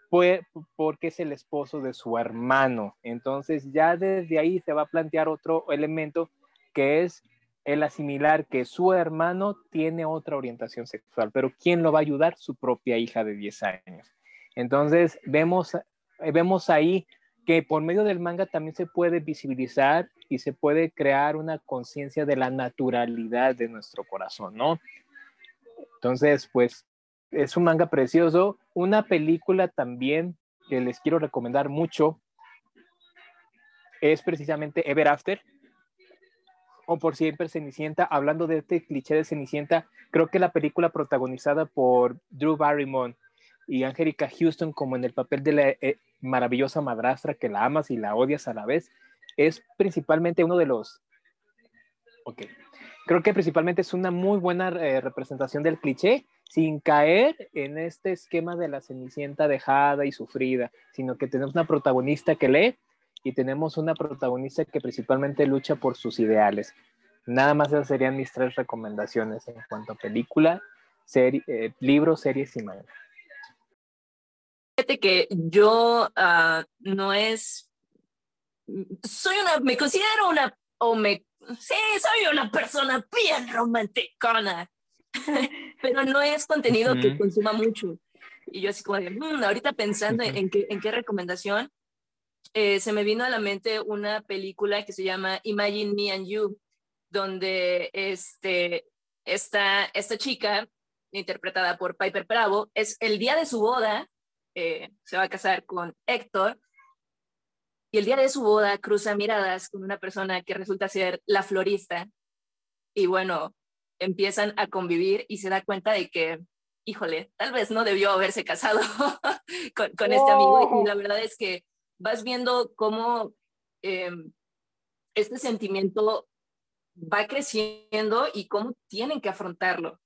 pues, porque es el esposo de su hermano. Entonces ya desde ahí se va a plantear otro elemento que es el asimilar que su hermano tiene otra orientación sexual, pero ¿quién lo va a ayudar? Su propia hija de 10 años. Entonces vemos, vemos ahí que por medio del manga también se puede visibilizar y se puede crear una conciencia de la naturalidad de nuestro corazón, ¿no? Entonces, pues es un manga precioso. Una película también que les quiero recomendar mucho es precisamente Ever After o por siempre Cenicienta. Hablando de este cliché de Cenicienta, creo que la película protagonizada por Drew Barrymore y Angélica Houston como en el papel de la eh, maravillosa madrastra que la amas y la odias a la vez, es principalmente uno de los... Ok. Creo que principalmente es una muy buena eh, representación del cliché, sin caer en este esquema de la cenicienta dejada y sufrida, sino que tenemos una protagonista que lee y tenemos una protagonista que principalmente lucha por sus ideales. Nada más esas serían mis tres recomendaciones en cuanto a película, serie, eh, libro, series y manga. Fíjate que yo uh, no es, soy una, me considero una, o me, sí, soy una persona bien romanticona, pero no es contenido que consuma mucho. Y yo así como de, mm, ahorita pensando en, qué, en qué recomendación, eh, se me vino a la mente una película que se llama Imagine Me and You, donde este, esta, esta chica, interpretada por Piper Bravo, es el día de su boda eh, se va a casar con Héctor y el día de su boda cruza miradas con una persona que resulta ser la florista y bueno, empiezan a convivir y se da cuenta de que, híjole, tal vez no debió haberse casado con, con este amigo y la verdad es que vas viendo cómo em, este sentimiento va creciendo y cómo tienen que afrontarlo.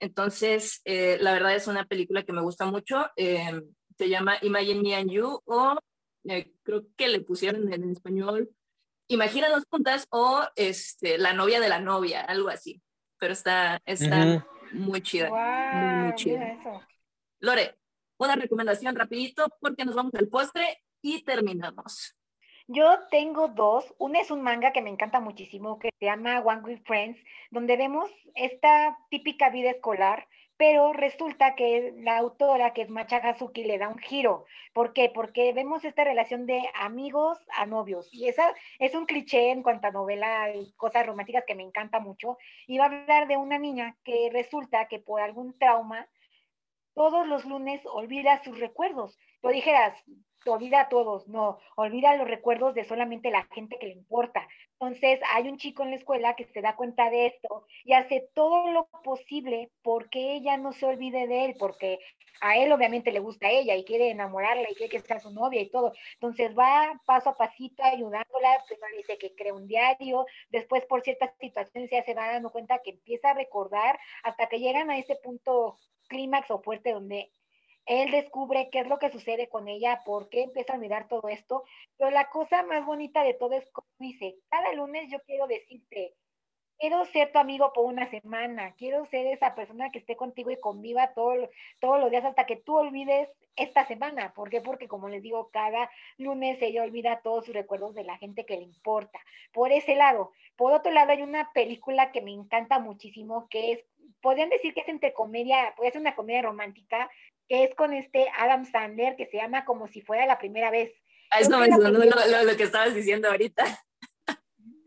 Entonces, eh, la verdad es una película que me gusta mucho. Eh, se llama Imagine Me and You o eh, creo que le pusieron en, español Imagínanos juntas o este, La novia de la novia, algo así. Pero está, está muy chida. muy, chida. Lore, una recomendación rapidito porque nos vamos al postre y terminamos. Yo tengo dos. Una es un manga que me encanta muchísimo que se llama One with Friends, donde vemos esta típica vida escolar pero resulta que la autora, que es Macha Hazuki, le da un giro. ¿Por qué? Porque vemos esta relación de amigos a novios, y esa es un cliché en cuanto a novela y cosas románticas que me encanta mucho, y va a hablar de una niña que resulta que por algún trauma, todos los lunes olvida sus recuerdos. Lo dijeras, olvida a todos, no, olvida los recuerdos de solamente la gente que le importa. Entonces, hay un chico en la escuela que se da cuenta de esto y hace todo lo posible porque ella no se olvide de él, porque a él obviamente le gusta ella y quiere enamorarla y quiere que sea su novia y todo. Entonces va paso a pasito ayudándola, primero dice que crea un diario, después por ciertas situaciones ya se va dando cuenta que empieza a recordar hasta que llegan a ese punto clímax o fuerte donde él descubre qué es lo que sucede con ella, por qué empieza a mirar todo esto, pero la cosa más bonita de todo es como dice, cada lunes yo quiero decirte, quiero ser tu amigo por una semana, quiero ser esa persona que esté contigo y conviva todo, todos los días hasta que tú olvides esta semana. ¿Por qué? Porque como les digo, cada lunes ella olvida todos sus recuerdos de la gente que le importa. Por ese lado. Por otro lado, hay una película que me encanta muchísimo, que es, podrían decir que es entre comedia, puede ser una comedia romántica, que es con este Adam Sandler, que se llama Como si fuera la primera vez. A eso me sonó lo, que estabas diciendo ahorita.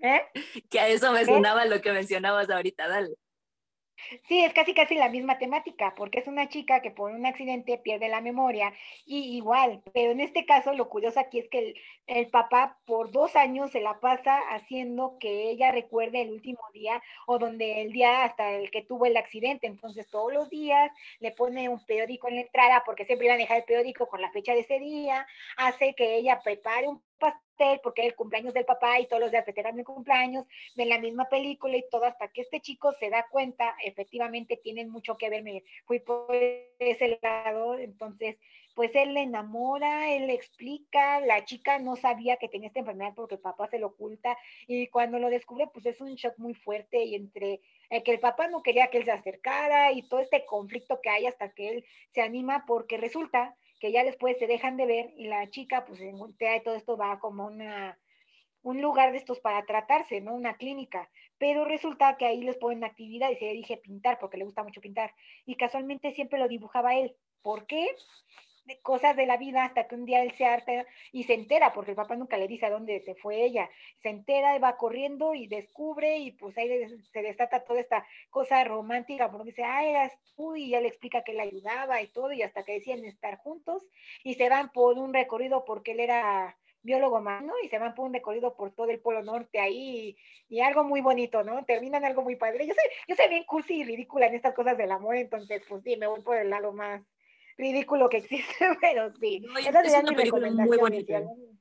¿Eh? Que a eso me ¿Eh? sonaba lo que mencionabas ahorita, dale. Sí, es casi casi la misma temática, porque es una chica que por un accidente pierde la memoria y igual, pero en este caso lo curioso aquí es que el, el, papá por dos años se la pasa haciendo que ella recuerde el último día o donde el día hasta el que tuvo el accidente, entonces todos los días le pone un periódico en la entrada porque siempre iba a dejar el periódico con la fecha de ese día, hace que ella prepare un pastel porque es el cumpleaños del papá y todos los días festejan el cumpleaños, ven la misma película y todo hasta que este chico se da cuenta, efectivamente tienen mucho que ver, me fui por ese lado, entonces pues él le enamora, él le explica, la chica no sabía que tenía esta enfermedad porque el papá se lo oculta y cuando lo descubre pues es un shock muy fuerte y entre que el papá no quería que él se acercara y todo este conflicto que hay hasta que él se anima porque resulta que ya después se dejan de ver y la chica pues en y todo esto va como una un lugar de estos para tratarse, ¿no? Una clínica. Pero resulta que ahí les ponen actividad y se dije pintar porque le gusta mucho pintar. Y casualmente siempre lo dibujaba él. ¿Por qué? De cosas de la vida hasta que un día él se harta y se entera, porque el papá nunca le dice a dónde se fue ella. Se entera va corriendo y descubre y pues ahí se desata toda esta cosa romántica, porque dice, ah, eras tú y ya le explica que le ayudaba y todo, y hasta que decían estar juntos y se van por un recorrido porque él era biólogo marino y se van por un recorrido por todo el Polo Norte ahí y, algo muy bonito, ¿no? Terminan algo muy padre. Yo soy, yo soy bien cursi y ridícula en estas cosas del amor, entonces pues sí, me voy por el lado más ridículo que existe, pero sí. No, Esa es sería una mi película muy recomendación. bonita. inicial.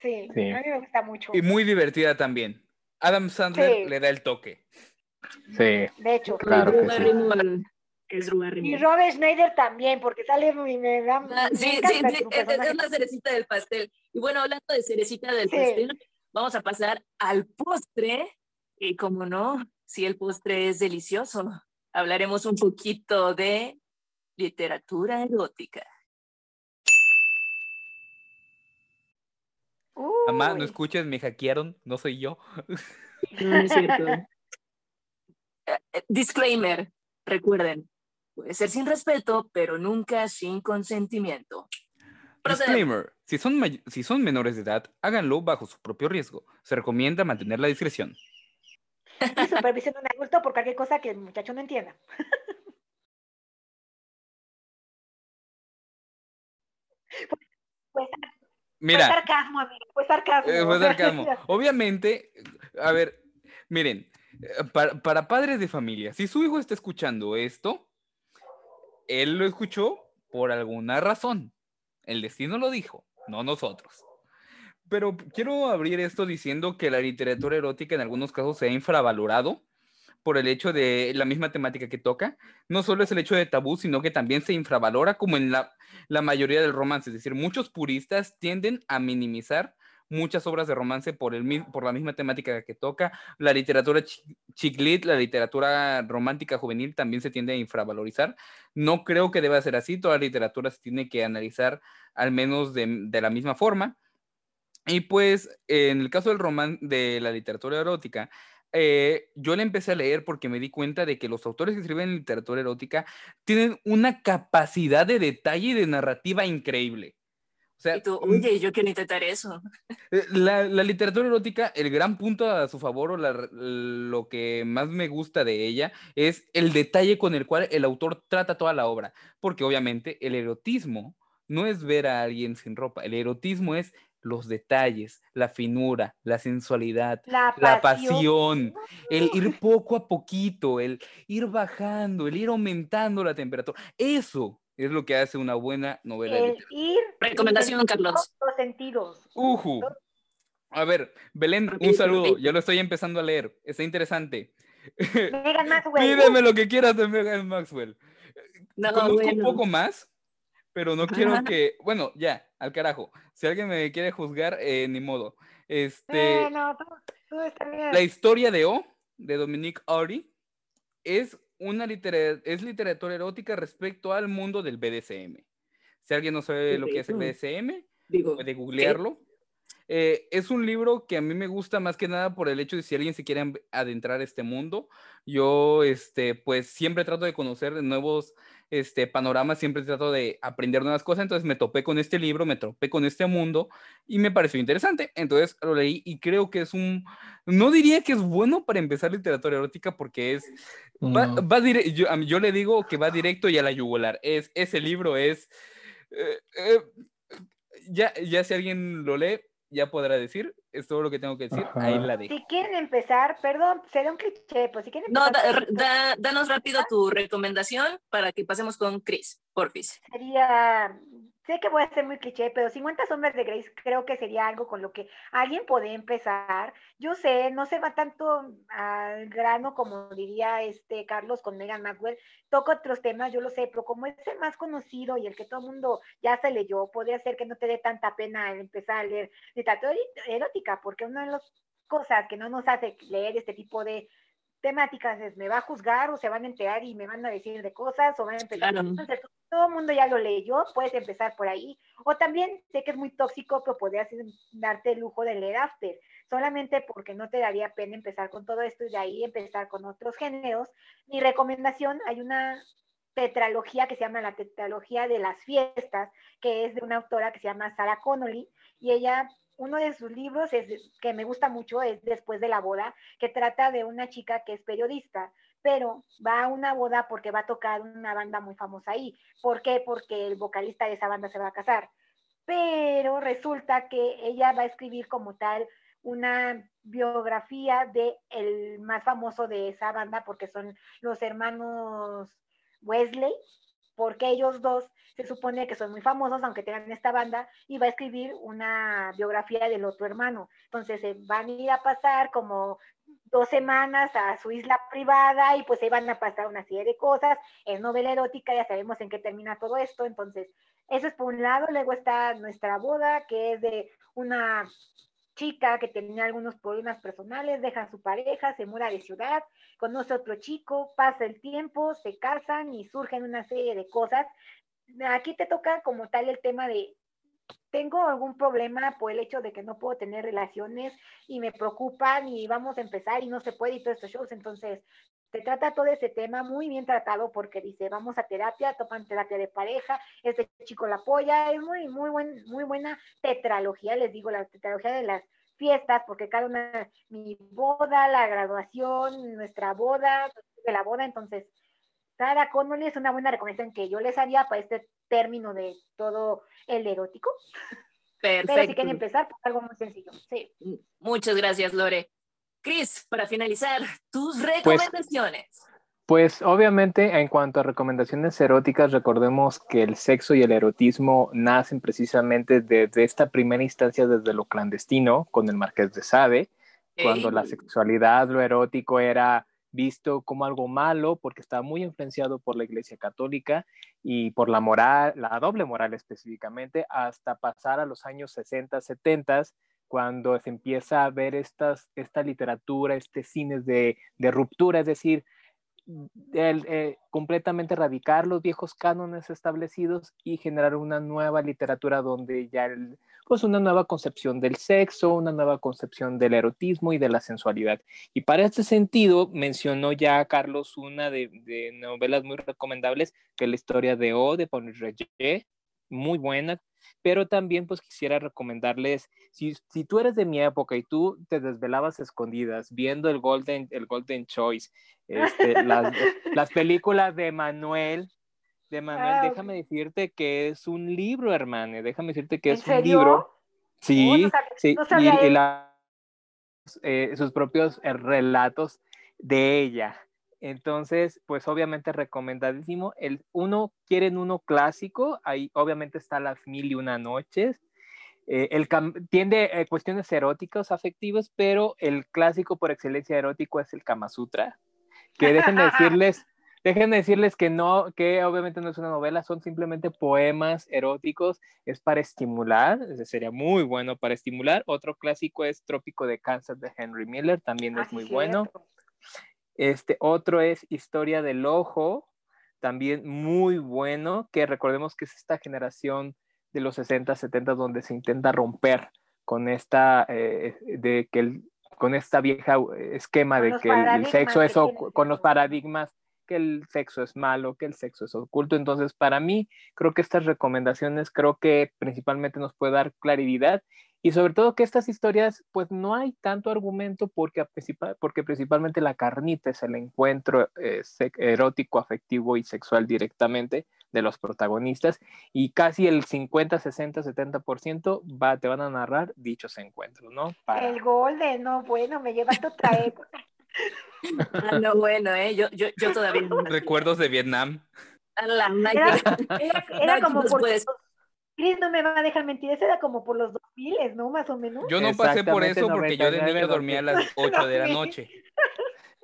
Sí, Sí. a mí me gusta mucho. Y muy divertida también. Adam Sandler Sí. le da el toque. Sí, De hecho. Claro que sí. Es Y. Robert Schneider también, porque sale y me da. Ah, me sí, sí, sí, es, es- la cerecita del pastel. Y bueno, hablando de cerecita del Sí. pastel, vamos a pasar al postre. Y como no, si el postre es delicioso, hablaremos un poquito de literatura erótica. Mamá, no escuches, me hackearon, no soy yo. No, no es cierto. Eh, eh, Disclaimer, recuerden, puede ser sin respeto, pero nunca sin consentimiento. Disclaimer, si son, si son menores de edad, háganlo bajo su propio riesgo. Se recomienda mantener la discreción. Y supervisión de un adulto por cualquier cosa que el muchacho no entienda. Pues, Mira, fue sarcasmo, amigo, fue sarcasmo. Eh, fue sarcasmo. Obviamente, a ver, miren, eh, para, para padres de familia, si su hijo está escuchando esto, él lo escuchó por alguna razón. El destino lo dijo, no nosotros. Pero quiero abrir esto diciendo que la literatura erótica en algunos casos se ha infravalorado por el hecho de la misma temática que toca. No solo es el hecho de tabú, sino que también se infravalora como en la, la mayoría del romance. Es decir, muchos puristas tienden a minimizar muchas obras de romance por, el, por la misma temática que toca. La literatura chi- chick lit, la literatura romántica juvenil también se tiende a infravalorizar. No creo que deba ser así. Toda literatura se tiene que analizar al menos de, de la misma forma. Y pues, en el caso del román de la literatura erótica, eh, yo la empecé a leer porque me di cuenta de que los autores que escriben literatura erótica tienen una capacidad de detalle y de narrativa increíble. O sea, Y tú, mm, oye, yo quiero intentar eso. eh, La, la literatura erótica, el gran punto a su favor o la- lo que más me gusta de ella es el detalle con el cual el autor trata toda la obra. Porque obviamente el erotismo no es ver a alguien sin ropa, el erotismo es los detalles, la finura, la sensualidad, La la pasión. el ir poco a poquito, el ir bajando, el ir aumentando la temperatura. Eso es lo que hace una buena novela de El literatura. ir. Recomendación, Carlos. Los sentidos. Ujú. A ver, Belén, un saludo. Ya lo estoy empezando a leer. Está interesante. Megan Maxwell. Pídeme lo que quieras de Megan Maxwell. No, Conozco un poco más, pero no quiero que. Bueno, ya, al carajo. Si alguien me quiere juzgar, eh, ni modo. Este, Eh, no, todo, todo está bien. La historia de O, de Dominique Ari, es una litera- es literatura erótica respecto al mundo del BDSM. Si alguien no sabe lo que es el. BDSM, Digo, puede googlearlo. Eh, es un libro que a mí me gusta más que nada por el hecho de si alguien se quiere adentrar a este mundo. Yo, este, pues siempre trato de conocer nuevos este, panoramas, siempre trato de aprender nuevas cosas. Entonces me topé con este libro, me topé con este mundo y me pareció interesante. Entonces lo leí y creo que es un, no diría que es bueno para empezar literatura erótica porque es, va, No. va dire- yo, yo le digo que va directo y a la yugular. Es, ese libro es... eh, eh, ya, ya si alguien lo lee, ya podrá decir. Es todo lo que tengo que decir. Ahí la dejo. Si quieren empezar, perdón, será un cliché, pues si quieren no, empezar, da- da- danos rápido tu recomendación para que pasemos con Chris, porfis. sería, sé que voy a ser muy cliché, pero 50 sombras de Grace creo que sería algo con lo que alguien puede empezar. Yo sé, no se va tanto al grano como diría este Carlos con Megan Maxwell, toca otros temas, yo lo sé, pero como es el más conocido y el que todo el mundo ya se leyó, podría ser que no te dé tanta pena empezar a leer literatura erótica, porque una de las cosas que no nos hace leer este tipo de temáticas es me va a juzgar o se van a enterar y me van a decir de cosas o van a empezar. Claro. Entonces, todo el mundo ya lo leyó, puedes empezar por ahí. O también sé que es muy tóxico, pero podrías darte el lujo de leer After, solamente porque no te daría pena empezar con todo esto y de ahí empezar con otros géneros. Mi recomendación, hay una tetralogía que se llama la tetralogía de las fiestas, que es de una autora que se llama Sarah Connolly, y ella, uno de sus libros es, que me gusta mucho es Después de la boda, que trata de una chica que es periodista, pero va a una boda porque va a tocar una banda muy famosa ahí. ¿Por qué? Porque el vocalista de esa banda se va a casar. Pero resulta que ella va a escribir como tal una biografía de el más famoso de esa banda porque son los hermanos Wesley, porque ellos dos se supone que son muy famosos, aunque tengan esta banda, y va a escribir una biografía del otro hermano. Entonces se van a ir a pasar como dos semanas a su isla privada y pues se van a pasar una serie de cosas. Es novela erótica, ya sabemos en qué termina todo esto. Entonces, eso es por un lado. Luego está nuestra boda, que es de una chica que tenía algunos problemas personales, deja a su pareja, se muda de ciudad, conoce a otro chico, pasa el tiempo, se casan y surgen una serie de cosas. Aquí te toca como tal el tema de, tengo algún problema por el hecho de que no puedo tener relaciones y me preocupan y vamos a empezar y no se puede y todos estos shows. Entonces, te trata todo ese tema muy bien tratado porque dice, vamos a terapia, topan terapia de pareja, este chico la apoya, es muy, muy, buen, muy buena tetralogía, les digo, la tetralogía de las fiestas, porque cada una, mi boda, la graduación, nuestra boda, de la boda, entonces, Sara Connolly es una buena recomendación que yo les haría para este término de todo el erótico. Perfecto. Pero si quieren empezar, pues algo muy sencillo. Sí. Muchas gracias, Lore. Cris, para finalizar, tus pues, recomendaciones. Pues obviamente en cuanto a recomendaciones eróticas, recordemos que el sexo y el erotismo nacen precisamente desde esta primera instancia, desde lo clandestino, con el Marqués de Sade, cuando la sexualidad, lo erótico era visto como algo malo porque estaba muy influenciado por la Iglesia Católica y por la moral, la doble moral específicamente, hasta pasar a los años 60, 70, cuando se empieza a ver estas, esta literatura, este cines de, de ruptura, es decir, el, eh, completamente erradicar los viejos cánones establecidos y generar una nueva literatura donde ya, pues una nueva concepción del sexo, una nueva concepción del erotismo y de la sensualidad. Y para este sentido, mencionó ya Carlos una de, de novelas muy recomendables, que es la historia de O, de Paul Reyé, muy buena, pero también pues quisiera recomendarles, si, si, tú eres de mi época y tú te desvelabas escondidas viendo el Golden, el Golden Choice, este, las, las, películas de Manuel, de Manuel, ah, déjame decirte que es un libro, hermano, déjame decirte que es un libro. Sí, sí, y, eh, sus propios eh, relatos de ella. Entonces, pues obviamente recomendadísimo. El uno, quieren uno clásico, ahí obviamente está Las Mil y Una Noches. Eh, el tiende eh, cuestiones eróticas, afectivas, pero el clásico por excelencia erótico es el Kama Sutra. Que déjenme decirles, déjenme decirles que no, que obviamente no es una novela, son simplemente poemas eróticos, es para estimular, sería muy bueno para estimular. Otro clásico es Trópico de Cáncer de Henry Miller, también es muy bueno. Este otro es Historia del Ojo, también muy bueno, que recordemos que es esta generación de los 60, 70 donde se intenta romper con esta, eh, de que con esta vieja esquema de que el, sexo es, con los paradigmas que el sexo es malo, que el sexo es oculto. Entonces, para mí, creo que estas recomendaciones, creo que principalmente nos puede dar claridad y sobre todo que estas historias, pues no hay tanto argumento porque, porque principalmente la carnita es el encuentro eh, erótico, afectivo y sexual directamente de los protagonistas y casi el 50, 60, 70% va, te van a narrar dichos encuentros, ¿no? El Golden, no, bueno, me lleva a otra época. ah, no, bueno, ¿eh? yo, yo, yo todavía Recuerdos de Vietnam. era, era, como por... Chris no me va a dejar mentir, eso era como por los 2000, ¿no? Más o menos. Yo no pasé por eso porque yo de niño dormía a las 8 de la noche.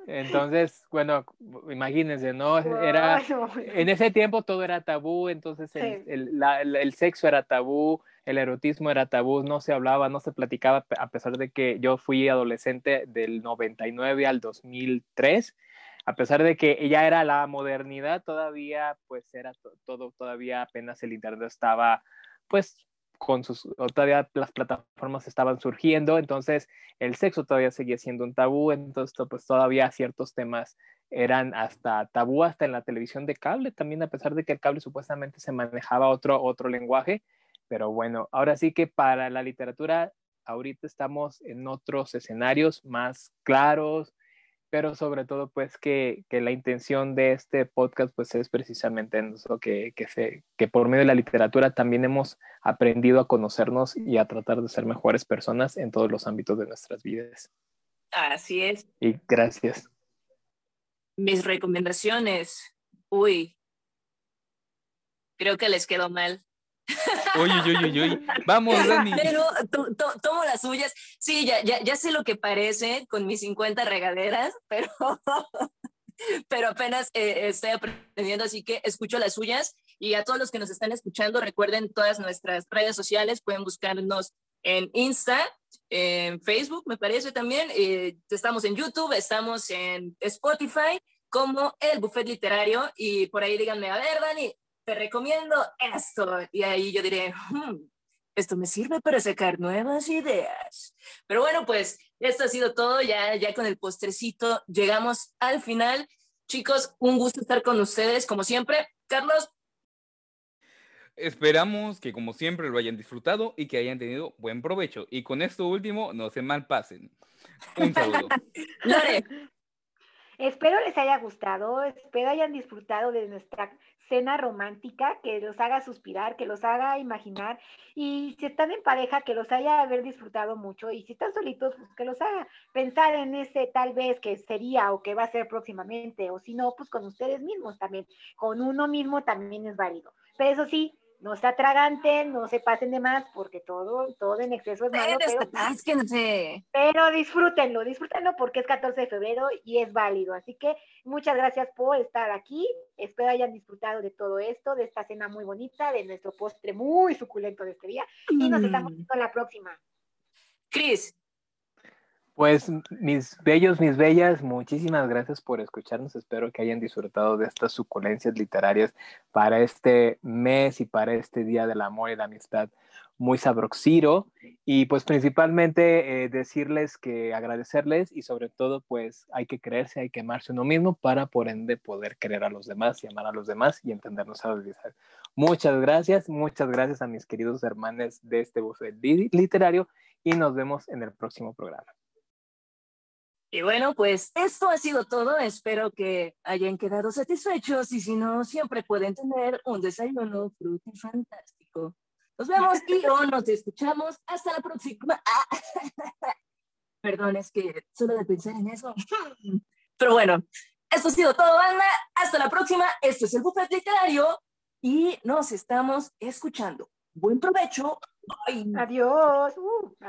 Entonces, bueno, imagínense, ¿no? Era, en ese tiempo todo era tabú, entonces el, el, sexo era tabú, el erotismo era tabú, no se hablaba, no se platicaba, a pesar de que yo fui adolescente del 99 al 2003, a pesar de que ya era la modernidad, todavía, pues era todo, todavía apenas el Internet estaba pues con sus, todavía las plataformas estaban surgiendo, entonces el sexo todavía seguía siendo un tabú, entonces pues todavía ciertos temas eran hasta tabú hasta en la televisión de cable, también a pesar de que el cable supuestamente se manejaba otro, otro lenguaje, pero bueno, ahora sí que para la literatura ahorita estamos en otros escenarios más claros, pero sobre todo pues que, que, la intención de este podcast pues es precisamente eso, que, que, se, que por medio de la literatura también hemos aprendido a conocernos y a tratar de ser mejores personas en todos los ámbitos de nuestras vidas. Así es. Y gracias. Mis recomendaciones, uy, Creo que les quedó mal. Uy, uy, uy, uy, Vamos, Dani. Pero tomo las suyas. Sí, ya, ya, ya sé lo que parece con mis 50 regaderas, pero, pero apenas eh, estoy aprendiendo, así que escucho las suyas. Y a todos los que nos están escuchando, recuerden todas nuestras redes sociales, pueden buscarnos en Insta, en Facebook, me parece también. Eh, estamos en YouTube, estamos en Spotify como el Buffet Literario y por ahí díganme, a ver, Dani, te recomiendo esto. Y ahí yo diré, hmm, esto me sirve para sacar nuevas ideas. Pero bueno, pues esto ha sido todo, ya, ya con el postrecito llegamos al final. Chicos, un gusto estar con ustedes, como siempre. Carlos, Esperamos que como siempre lo hayan disfrutado y que hayan tenido buen provecho. Y con esto último, no se malpasen. Un saludo. Lore. Espero les haya gustado, espero hayan disfrutado de nuestra cena romántica, que los haga suspirar, que los haga imaginar, y si están en pareja, que los haya haber disfrutado mucho, y si están solitos, pues que los haga pensar en ese tal vez que sería o que va a ser próximamente, o si no, pues con ustedes mismos también, con uno mismo también es válido. Pero eso sí, no se atraganten, no se pasen de más, porque todo, todo en exceso es malo. Pero, pero disfrútenlo, disfrútenlo porque es 14 de febrero y es válido. Así que muchas gracias por estar aquí. Espero hayan disfrutado de todo esto, de esta cena muy bonita, de nuestro postre muy suculento de este día. Y nos estamos mm. viendo la próxima. Cris, pues mis bellos, mis bellas, muchísimas gracias por escucharnos. Espero que hayan disfrutado de estas suculencias literarias para este mes y para este Día del Amor y la Amistad muy sabroxiro. Y pues principalmente eh, decirles que agradecerles y sobre todo pues hay que creerse, hay que amarse uno mismo para por ende poder querer a los demás y amar a los demás y entendernos a los demás. Muchas gracias, muchas gracias a mis queridos hermanos de este buffet literario y nos vemos en el próximo programa. Y bueno, pues esto ha sido todo. Espero que hayan quedado satisfechos y si no, siempre pueden tener un desayuno fruto fantástico. Nos vemos y o nos escuchamos. Hasta la próxima. Perdón, es que solo de pensar en eso. Pero bueno, esto ha sido todo, banda. Hasta la próxima. Esto es el Buffet Literario y nos estamos escuchando. Buen provecho. Adiós. Uh.